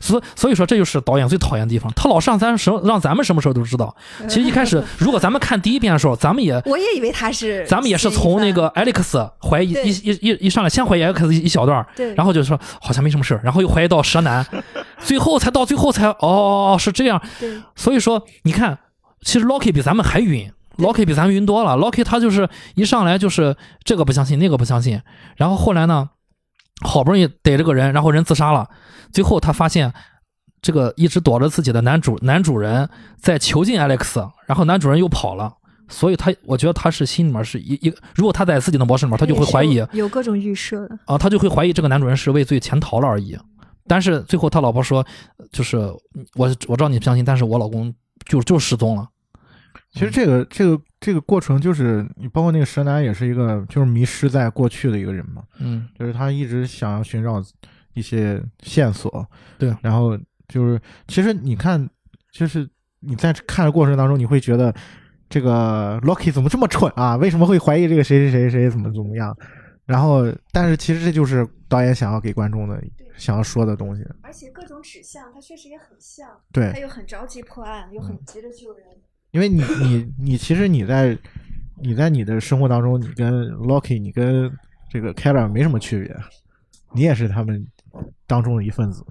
所所以说，这就是导演最讨厌的地方，他老上咱什让咱们什么时候都知道。其实一开始，如果咱们看第一遍的时候，咱们也我也以为他是，咱们也是从那个 Alex 怀疑一一一一上来，先怀疑 Alex 一小段，对，然后就说好像没什么事然后又怀疑到蛇男，最后才到最后才哦哦哦是这样。对，所以说你看，其实 Loki 比咱们还晕。Loki 比咱们晕多了，Loki 他就是一上来就是这个不相信，那个不相信，然后后来呢，好不容易逮着个人，然后人自杀了，最后他发现这个一直躲着自己的男主男主人在囚禁 Alex，然后男主人又跑了，所以他我觉得他是心里面是一一，如果他在自己的模式里面，他就会怀疑有各种预设的啊，他就会怀疑这个男主人是畏罪潜逃了而已，但是最后他老婆说，就是我我知道你不相信，但是我老公就就失踪了。其实这个这个这个过程就是你，包括那个蛇男也是一个就是迷失在过去的一个人嘛，嗯，就是他一直想要寻找一些线索，对，然后就是其实你看，就是你在看的过程当中，你会觉得这个 Loki 怎么这么蠢啊？为什么会怀疑这个谁谁谁谁怎么怎么样？然后，但是其实这就是导演想要给观众的想要说的东西。而且各种指向，他确实也很像，对，他又很着急破案，又很急着救人。因为你你你其实你在你在你的生活当中，你跟 Loki，你跟这个 k e l l e r 没什么区别，你也是他们当中的一份子。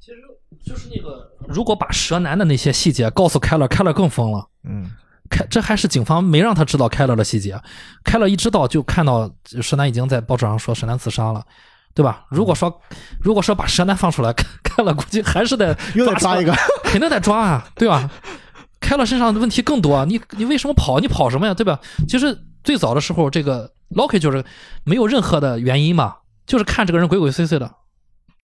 其实就是那个，如果把蛇男的那些细节告诉 k e l l e r k e l l e r 更疯了。嗯，开这还是警方没让他知道 k e l l e r 的细节 k e l l e r 一知道就看到蛇男已经在报纸上说蛇男自杀了，对吧？如果说如果说把蛇男放出来，看了估计还是得又得抓一个，肯定得抓啊，对吧？开了身上的问题更多啊，你你为什么跑？你跑什么呀？对吧？其实最早的时候，这个 Loki 就是没有任何的原因嘛，就是看这个人鬼鬼祟祟的，